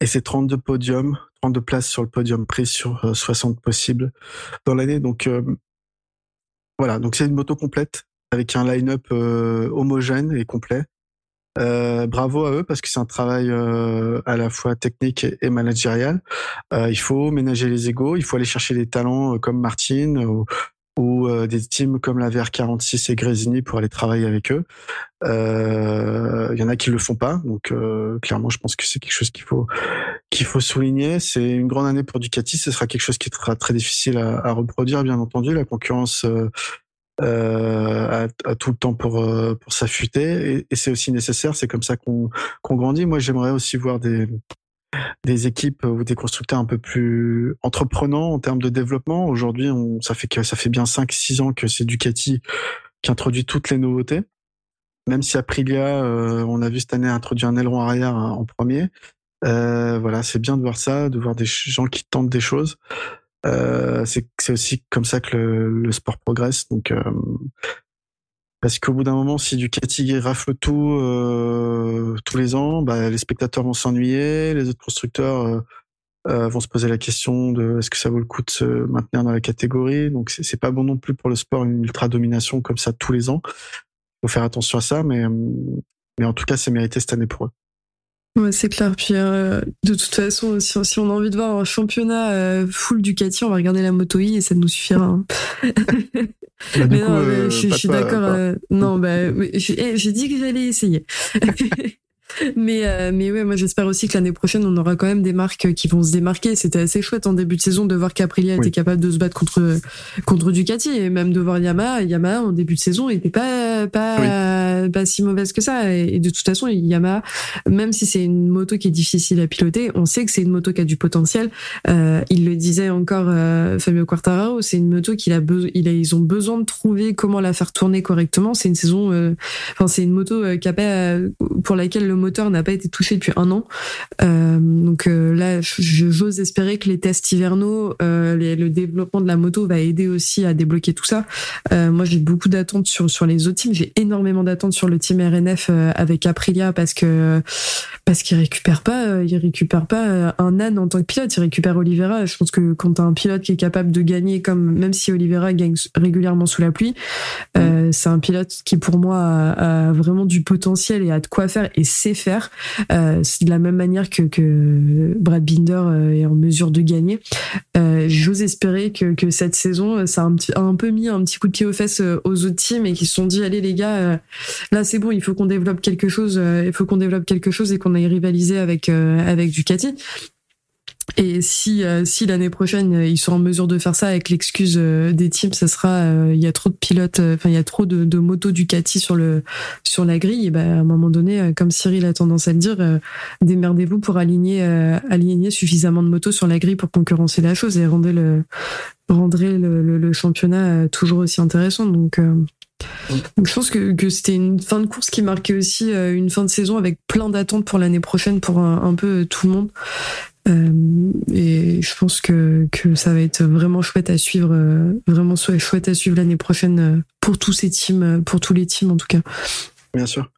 Et c'est 32 podiums, 32 places sur le podium pris sur 60 euh, possibles dans l'année. Donc voilà, donc c'est une moto complète avec un line-up euh, homogène et complet. Euh, bravo à eux parce que c'est un travail euh, à la fois technique et, managérial. il faut ménager les égaux, il faut aller chercher des talents comme Martine ou, des teams comme la VR46 et Grésini pour aller travailler avec eux. Il y en a qui le font pas, donc clairement je pense que c'est quelque chose qu'il faut qu'il faut souligner. C'est une grande année pour Ducati, ce sera quelque chose qui sera très difficile à, à reproduire bien entendu. La concurrence euh, à, tout le temps pour euh, pour s'affûter et, c'est aussi nécessaire. C'est comme ça qu'on qu'on grandit. Moi, j'aimerais aussi voir des des équipes ou des constructeurs un peu plus entreprenants en termes de développement. Aujourd'hui, on, ça fait ça fait bien 5-6 ans que c'est Ducati qui introduit toutes les nouveautés. Même si Aprilia, euh, on a vu cette année introduire un aileron arrière hein, en premier. Euh, voilà, c'est bien de voir ça, de voir des gens qui tentent des choses. Euh, c'est aussi comme ça que le, sport progresse. Donc, euh, parce qu'au bout d'un moment, si Ducati rafle tout euh, tous les ans, bah, les spectateurs vont s'ennuyer, les autres constructeurs vont se poser la question de est-ce que ça vaut le coup de se maintenir dans la catégorie. Donc, c'est pas bon non plus pour le sport une ultra domination comme ça tous les ans. Faut faire attention à ça, mais mais en tout cas, c'est mérité cette année pour eux. Ouais, c'est clair. Puis euh, de toute façon, si, si, on a envie de voir un championnat euh, full Ducati, on va regarder la Moto I et ça nous suffira. Hein. Bah, mais non, je, suis d'accord. non, bah, eh, j'ai dit que j'allais essayer. mais euh, mais ouais, moi j'espère aussi que l'année prochaine on aura quand même des marques qui vont se démarquer. C'était assez chouette en début de saison de voir qu'Aprilia était capable de se battre contre contre Ducati et même de voir Yamaha. Yamaha en début de saison était pas pas pas si mauvaise que ça. Et, de toute façon, Yamaha, même si c'est une moto qui est difficile à piloter, on sait que c'est une moto qui a du potentiel. Euh, il le disait encore euh, Fabio Quartararo, c'est une moto qu'il a il a, ils ont besoin de trouver comment la faire tourner correctement. C'est une saison, euh, enfin c'est une moto qui a pas, pour laquelle le moteur n'a pas été touché depuis un an. donc là, j'ose espérer que les tests hivernaux, le développement de la moto va aider aussi à débloquer tout ça. moi, j'ai beaucoup d'attentes sur sur les autres teams. J'ai énormément d'attentes sur le team RNF avec Aprilia parce que parce qu'il récupère pas, il récupère pas un âne en tant que pilote, il récupère Oliveira. Je pense que quand t'as un pilote qui est capable de gagner, comme même si Oliveira gagne régulièrement sous la pluie, euh, c'est un pilote qui pour moi a, vraiment du potentiel et a de quoi faire et faire. Euh, de la même manière que, Brad Binder euh, est en mesure de gagner. Euh, J'ose espérer que, cette saison, ça a un, peu mis un petit coup de pied aux fesses aux autres teams et qui se sont dit allez les gars, là c'est bon, il faut qu'on développe quelque chose, il faut qu'on développe quelque chose et qu'on aille rivaliser avec avec Ducati. Et si euh, si l'année prochaine ils sont en mesure de faire ça avec l'excuse euh, des teams, ça sera euh, il y a trop de pilotes, enfin il y a trop de, de motos Ducati sur le sur la grille. Et ben à un moment donné, comme Cyril a tendance à le dire, démerdez-vous pour aligner aligner suffisamment de motos sur la grille pour concurrencer la chose et rendre le rendrez le, le, championnat toujours aussi intéressant. Donc je pense que, que c'était une fin de course qui marquait aussi une fin de saison avec plein d'attentes pour l'année prochaine pour un, peu tout le monde. Euh, et je pense que, que ça va être vraiment chouette à suivre, euh, vraiment chouette à suivre l'année prochaine euh, pour tous ces teams, pour tous les teams en tout cas. Bien sûr.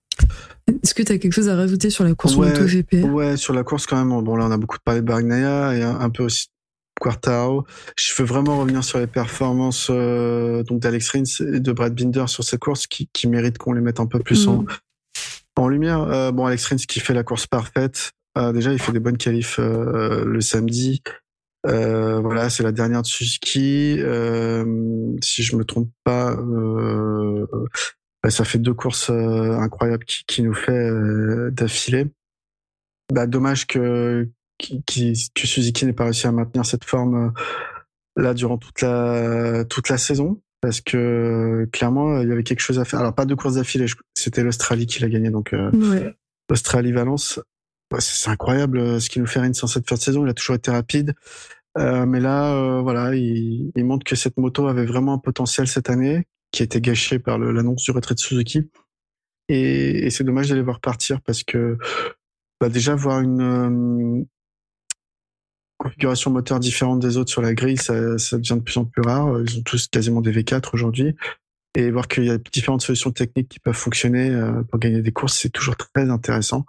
Est-ce que tu as quelque chose à rajouter sur la course MotoGP Ouais, sur la course quand même. Bon, là, on a beaucoup parlé de Bagnaia et un, peu aussi Quartaro. Je veux vraiment revenir sur les performances donc d'Alex Rins et de Brad Binder sur cette course qui, qui mérite qu'on les mette un peu plus en, mm. en lumière. bon, Alex Rins qui fait la course parfaite. Euh, déjà, il fait des bonnes qualifs euh, le samedi. Euh, voilà, c'est la dernière de Suzuki. si je me trompe pas, bah, ça fait deux courses incroyables qui, qui, nous fait d'affilée. Bah, dommage que, que Suzuki n'ait pas réussi à maintenir cette forme là durant toute la toute la saison parce que clairement il y avait quelque chose à faire. Alors pas deux courses d'affilée, c'était l'Australie qui l'a gagné donc ouais. Australie Valence c'est incroyable euh, ce qu'il nous fait Rins en cette fin de saison. Il a toujours été rapide. Euh, mais là, euh, voilà, il, montre que cette moto avait vraiment un potentiel cette année, qui a été gâché par l'annonce du retrait de Suzuki. Et, c'est dommage d'aller voir partir parce que bah déjà voir une configuration moteur différente des autres sur la grille, ça, devient de plus en plus rare. Ils ont tous quasiment des V4 aujourd'hui. Et voir qu'il y a différentes solutions techniques qui peuvent fonctionner pour gagner des courses, c'est toujours très intéressant.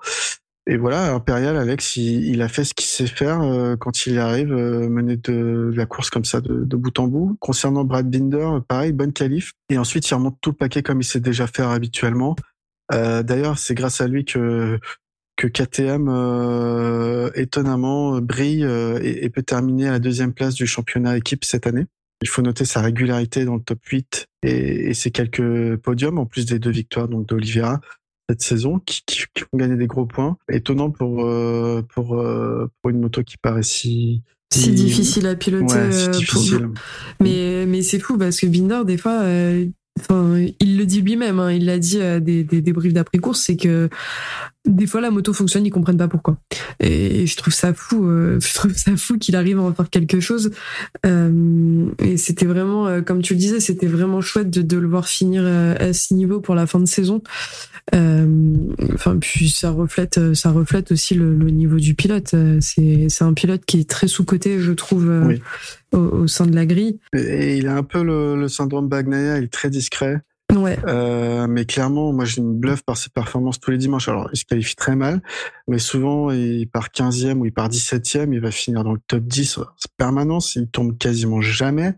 Et voilà, Impérial, Alex, il, a fait ce qu'il sait faire euh, quand il arrive, euh, mener de, la course comme ça de, bout en bout. Concernant Brad Binder, pareil, bonne qualif. Et ensuite, il remonte tout le paquet comme il sait déjà faire habituellement. Euh, D'ailleurs, c'est grâce à lui que que KTM euh, étonnamment brille et, et, peut terminer à la deuxième place du championnat équipe cette année. Il faut noter sa régularité dans le top 8 et, et ses quelques podiums en plus des deux victoires donc d'Oliveira cette saison qui, qui, qui, ont gagné des gros points. Étonnant pour euh, pour euh, pour une moto qui paraît si si, difficile à piloter. Euh, difficile. Mais mais c'est fou parce que Binder des fois. Enfin, il le dit lui-même, hein, il l'a dit à des, des débriefs d'après-course, c'est que des fois la moto fonctionne, ils comprennent pas pourquoi. Et je trouve ça fou, euh, je trouve ça fou qu'il arrive à en faire quelque chose. Euh, et c'était vraiment, euh, comme tu le disais, c'était vraiment chouette de, de, le voir finir euh, à ce niveau pour la fin de saison. Enfin, puis ça reflète, ça reflète aussi le, le niveau du pilote. C'est, c'est un pilote qui est très sous coté, je trouve, au, au, sein de la grille. Et il a un peu le, le syndrome Bagnaia, il est très discret. Euh, mais clairement, moi, j'ai une bluffe par ses performances tous les dimanches. Alors, il se qualifie très mal, mais souvent, il part 15e ou il part 17e, il va finir dans le top 10 en permanence, il tombe quasiment jamais.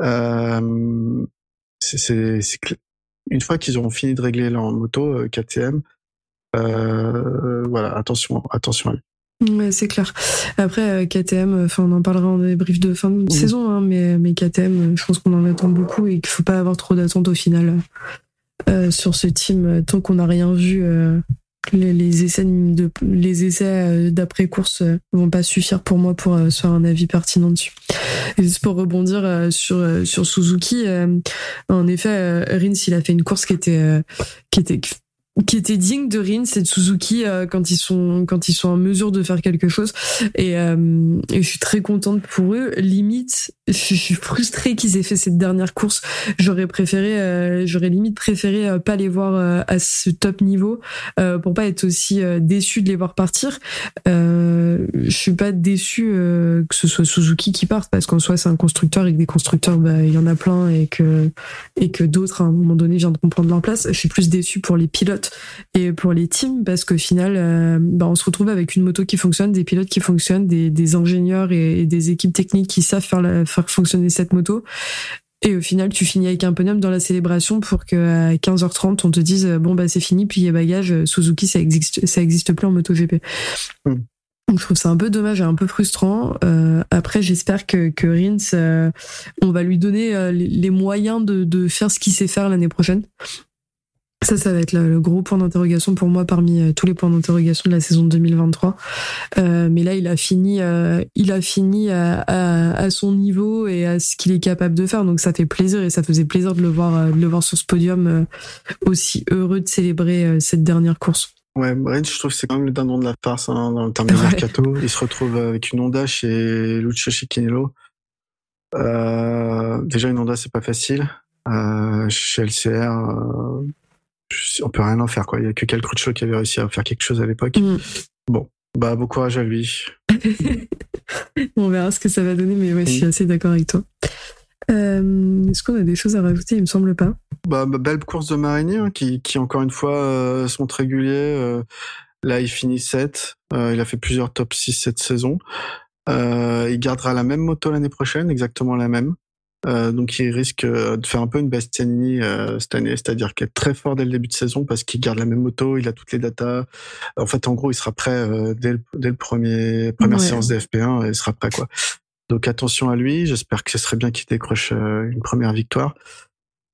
Euh, une fois qu'ils auront fini de régler leur moto KTM, euh, voilà, attention, attention à lui. Ouais, c'est clair. Après, euh, KTM, enfin, on en parlera en débrief de fin de saison, hein, mais, mais KTM, je pense qu'on en attend beaucoup et qu'il faut pas avoir trop d'attentes au final euh, sur ce team tant qu'on n'a rien vu euh, les, essais de, les essais d'après course vont pas suffire pour moi pour se faire un avis pertinent dessus. Et juste pour rebondir sur sur Suzuki, en effet, Rins il a fait une course qui était qui était qui était digne de Rins et de Suzuki euh, quand ils sont quand ils sont en mesure de faire quelque chose. Et, euh, je suis très contente pour eux. Limite je suis frustrée qu'ils aient fait cette dernière course. J'aurais préféré euh, j'aurais limite préféré pas les voir à ce top niveau pour pas être aussi déçu de les voir partir. Je suis pas déçu que ce soit Suzuki qui parte parce qu'en soi c'est un constructeur et que des constructeurs bah, il y en a plein et que et que d'autres à un moment donné viendront prendre leur place. Je suis plus déçu pour les pilotes et pour les teams parce qu'au final euh, bah, on se retrouve avec une moto qui fonctionne des pilotes qui fonctionnent des, des ingénieurs et, des équipes techniques qui savent faire, la, faire fonctionner cette moto et au final, tu finis avec un podium dans la célébration pour qu'à 15h30, on te dise bon bah c'est fini, puis il y a bagage, Suzuki ça existe, ça existe plus en MotoGP. Mm. Donc je trouve ça un peu dommage et un peu frustrant. Euh, après, j'espère que, que Rins, euh, on va lui donner les moyens de, de faire ce qu'il sait faire l'année prochaine. Ça, ça va être le, gros point d'interrogation pour moi parmi euh, tous les points d'interrogation de la saison 2023. Euh, mais là, il a fini, euh, il a fini à, à, son niveau et à ce qu'il est capable de faire. Donc, ça fait plaisir et ça faisait plaisir de le voir, de le voir sur ce podium aussi heureux de célébrer cette dernière course. Ouais, Bridge, je trouve que c'est quand même le dindon de la farce hein, dans le terme de mercato. Il se retrouve avec une Honda chez Lucio Chiquinello. déjà, une Honda, c'est pas facile. chez LCR, on peut rien en faire quoi. Il y a que Cal Crutchlow qui avait réussi à faire quelque chose à l'époque. Mm. Bon, bah bon courage à lui. on verra ce que ça va donner, mais ouais, je suis mm. assez d'accord avec toi. Euh, est-ce qu'on a des choses à rajouter? Il me semble pas. Bah, bah belle course de Marinier hein, qui, qui encore une fois euh, sont réguliers. Euh, là, il finit 7. il a fait plusieurs top 6 cette saison. il gardera la même moto l'année prochaine, exactement la même. Euh, donc il risque euh, de faire un peu une Bastianini euh, cette année, c'est-à-dire qu'il est très fort dès le début de saison parce qu'il garde la même moto, il a toutes les datas. En fait, en gros, il sera prêt dès, le, dès le premier première séance des FP1, il sera prêt quoi. Donc attention à lui. J'espère que ce serait bien qu'il décroche une première victoire.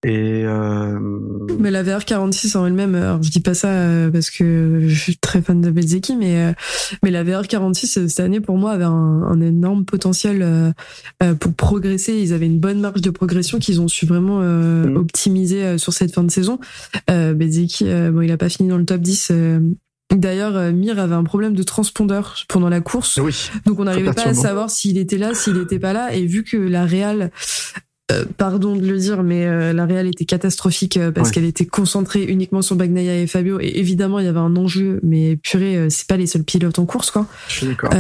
Et euh... Mais la VR46 en elle-même, alors je dis pas ça euh, parce que je suis très fan de Bezeki, mais euh, mais la VR46 cette année pour moi avait un, un énorme potentiel euh, pour progresser. Ils avaient une bonne marge de progression qu'ils ont su vraiment mm. optimiser sur cette fin de saison. Euh, Bezeki, bon, il a pas fini dans le top 10. D'ailleurs, Mir avait un problème de transpondeur pendant la course, oui, donc on n'arrivait pas à savoir s'il était là, s'il était pas là. Et vu que la Real euh, pardon de le dire, mais euh, la Real était catastrophique euh, parce qu'elle était concentrée uniquement sur Bagnaia et Fabio. Et évidemment, il y avait un enjeu, mais purée, c'est pas les seuls pilotes en course, quoi. Je suis d'accord.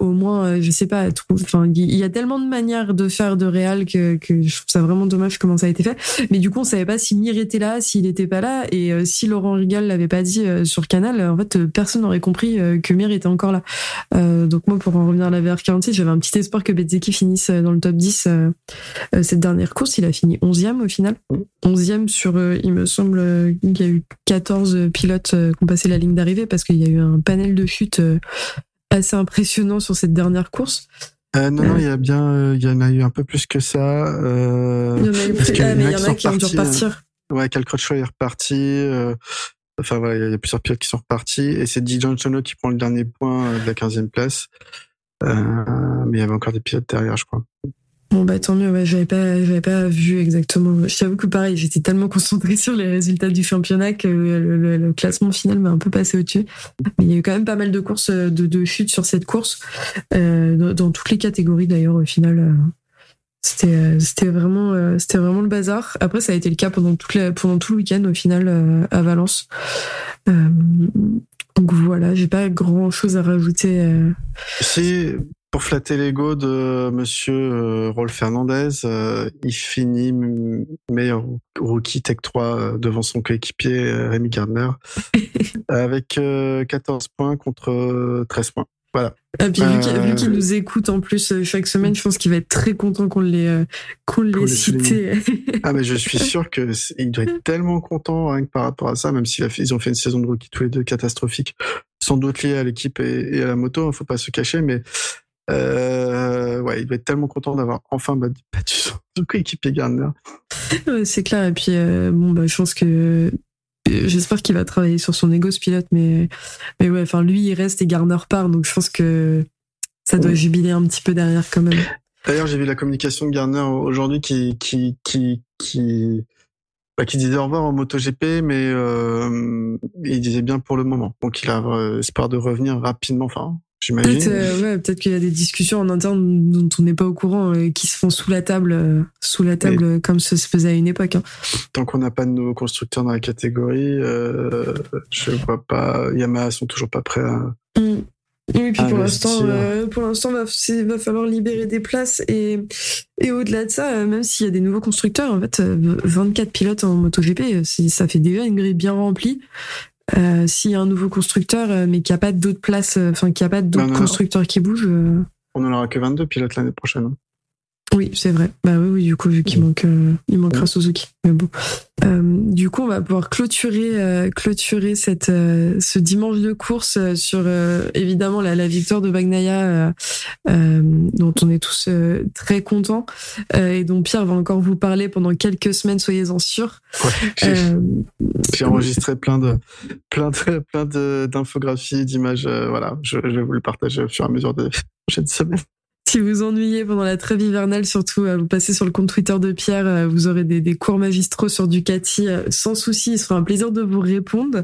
au moins, je sais pas, enfin, il y a tellement de manières de faire de Real que, que je trouve ça vraiment dommage comment ça a été fait. Mais du coup, on savait pas si Mir était là, s'il était pas là, et si Laurent Rigal l'avait pas dit sur Canal, en fait, personne n'aurait compris que Mir était encore là. donc moi, pour en revenir à la VR46, j'avais un petit espoir que Bezzeki finisse dans le top 10 cette dernière course, il a fini 11e au final. 11e sur, euh, il me semble, euh, qu'il y a eu 14 pilotes euh, qui ont passé la ligne d'arrivée parce qu'il y a eu un panel de chute assez impressionnant sur cette dernière course. non, non, il y a bien, il y en a eu un peu plus que ça. il y en a eu plus, ah, mais il y en a qui ont dû repartir. ouais, Cal Crutchlow est reparti. Enfin voilà, il y a plusieurs pilotes qui sont repartis et c'est Di Gianchono qui prend le dernier point de la 15e place. mais il y avait encore des pilotes derrière, je crois. Bon bah tant mieux, ouais, j'avais pas, pas vu exactement. Je t'avoue que pareil, j'étais tellement concentrée sur les résultats du championnat que le, classement final m'a un peu passé au-dessus. Mais il y a eu quand même pas mal de courses de, de chutes sur cette course, euh, dans, toutes les catégories d'ailleurs au final. Euh, c'était, euh, vraiment, euh, vraiment le bazar. Après, ça a été le cas pendant pendant tout le week-end au final à Valence. donc voilà, j'ai pas grand chose à rajouter. Si pour flatter l'ego de Monsieur euh, Rolf Fernandez, euh, il finit meilleur rookie Tech 3 euh, devant son coéquipier Rémi Gardner avec 14 points contre 13 points. Voilà. Et ah, puis vu qu'il nous écoute en plus chaque semaine, je pense qu'il va être très content qu'on l'ait qu'on l'ait cité. ah mais je suis sûr que il doit être tellement content rien que par rapport à ça, même s'ils ils ont fait une saison de rookie tous les deux catastrophique, sans doute lié à l'équipe et, et, à la moto, il hein, faut pas se cacher, mais euh, ouais, il doit être tellement content d'avoir enfin battu son coéquipier Gardner. c'est clair. Et puis, euh, bon, bah, je pense que j'espère qu'il va travailler sur son ego ce pilote, mais mais ouais, enfin lui il reste et Garner part, donc je pense que ça doit jubiler un petit peu derrière quand même. D'ailleurs, j'ai vu la communication de Garner aujourd'hui qui qui qui qui bah, qui disait au revoir en MotoGP, mais euh, il disait bien pour le moment. Donc il a euh, espoir de revenir rapidement. Enfin, j'imagine. Peut-être euh, ouais, peut-être qu'il y a des discussions en interne dont on n'est pas au courant, euh, qui se font sous la table, euh, sous la table Mais- comme ça se faisait à une époque. Hein. Tant qu'on n'a pas de nouveaux constructeurs dans la catégorie, euh, je vois pas. Yamaha sont toujours pas prêts à. Mm. Oui, puis pour l'instant, euh, pour l'instant, va, va falloir libérer des places et, et au-delà de ça, euh, même s'il y a des nouveaux constructeurs, en fait, euh, 24 pilotes en MotoGP, euh, ça fait déjà une grille bien remplie. Euh, s'il y a un nouveau constructeur, euh, mais qu'il n'y a pas d'autres places, euh, enfin qu'il n'y a pas d'autres Non, non. constructeurs qui bougent, On n'en aura que 22 pilotes l'année prochaine. Oui, c'est vrai. Bah oui, oui, du coup, vu qu'il manque, euh, il manquera Suzuki. Mais bon. Euh, du coup, on va pouvoir clôturer, euh, clôturer cette, ce dimanche de course sur évidemment la, la victoire de Bagnaia, dont on est tous très contents et dont Pierre va encore vous parler pendant quelques semaines, soyez-en sûrs. Ouais, j'ai enregistré plein de plein de plein de d'infographies, d'images. voilà, je, je vais vous le partager au fur et à mesure des prochaines semaines. Si vous ennuyez pendant la trêve hivernale, surtout, euh, vous passez sur le compte Twitter de Pierre, euh, vous aurez des, des cours magistraux sur Ducati, euh, sans souci, il sera un plaisir de vous répondre.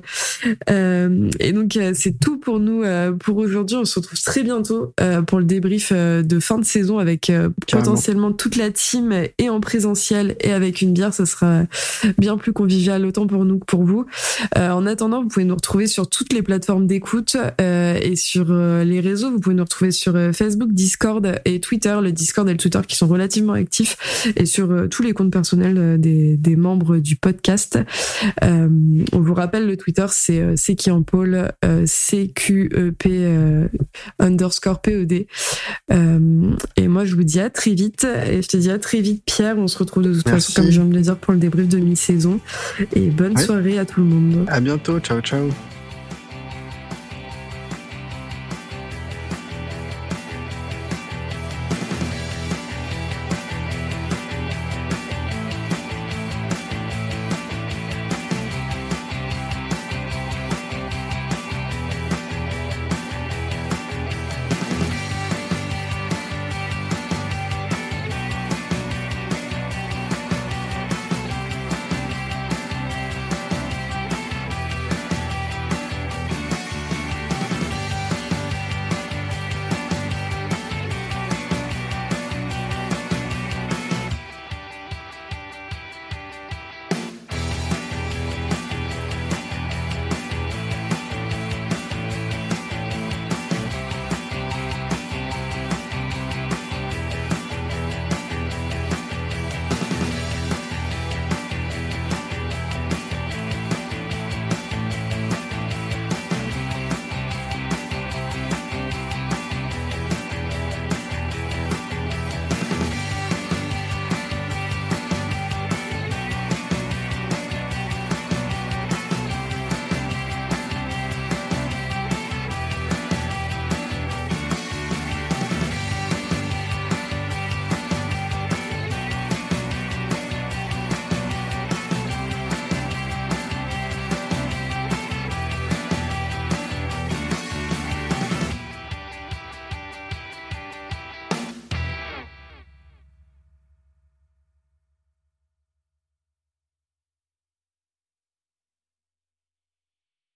Euh, et donc, c'est tout pour nous pour aujourd'hui. On se retrouve très bientôt pour le débrief de fin de saison avec Carrément. potentiellement toute la team et en présentiel et avec une bière. Ça sera bien plus convivial autant pour nous que pour vous. Euh, en attendant, vous pouvez nous retrouver sur toutes les plateformes d'écoute euh, et sur les réseaux. Vous pouvez nous retrouver sur Facebook, Discord et Twitter. Le Discord et le Twitter qui sont relativement actifs et sur euh, tous les comptes personnels euh, des, des membres du podcast. Euh, on vous rappelle, le Twitter, c'est euh, c'est qui en pôle, euh, CQEP euh, underscore PED. Euh, et moi, je vous dis à très vite. Et je te dis à très vite, Pierre. On se retrouve de toute Merci. façon, comme je viens de le dire, pour le débrief de mi-saison. Et bonne Ouais. soirée à tout le monde. À bientôt, ciao ciao.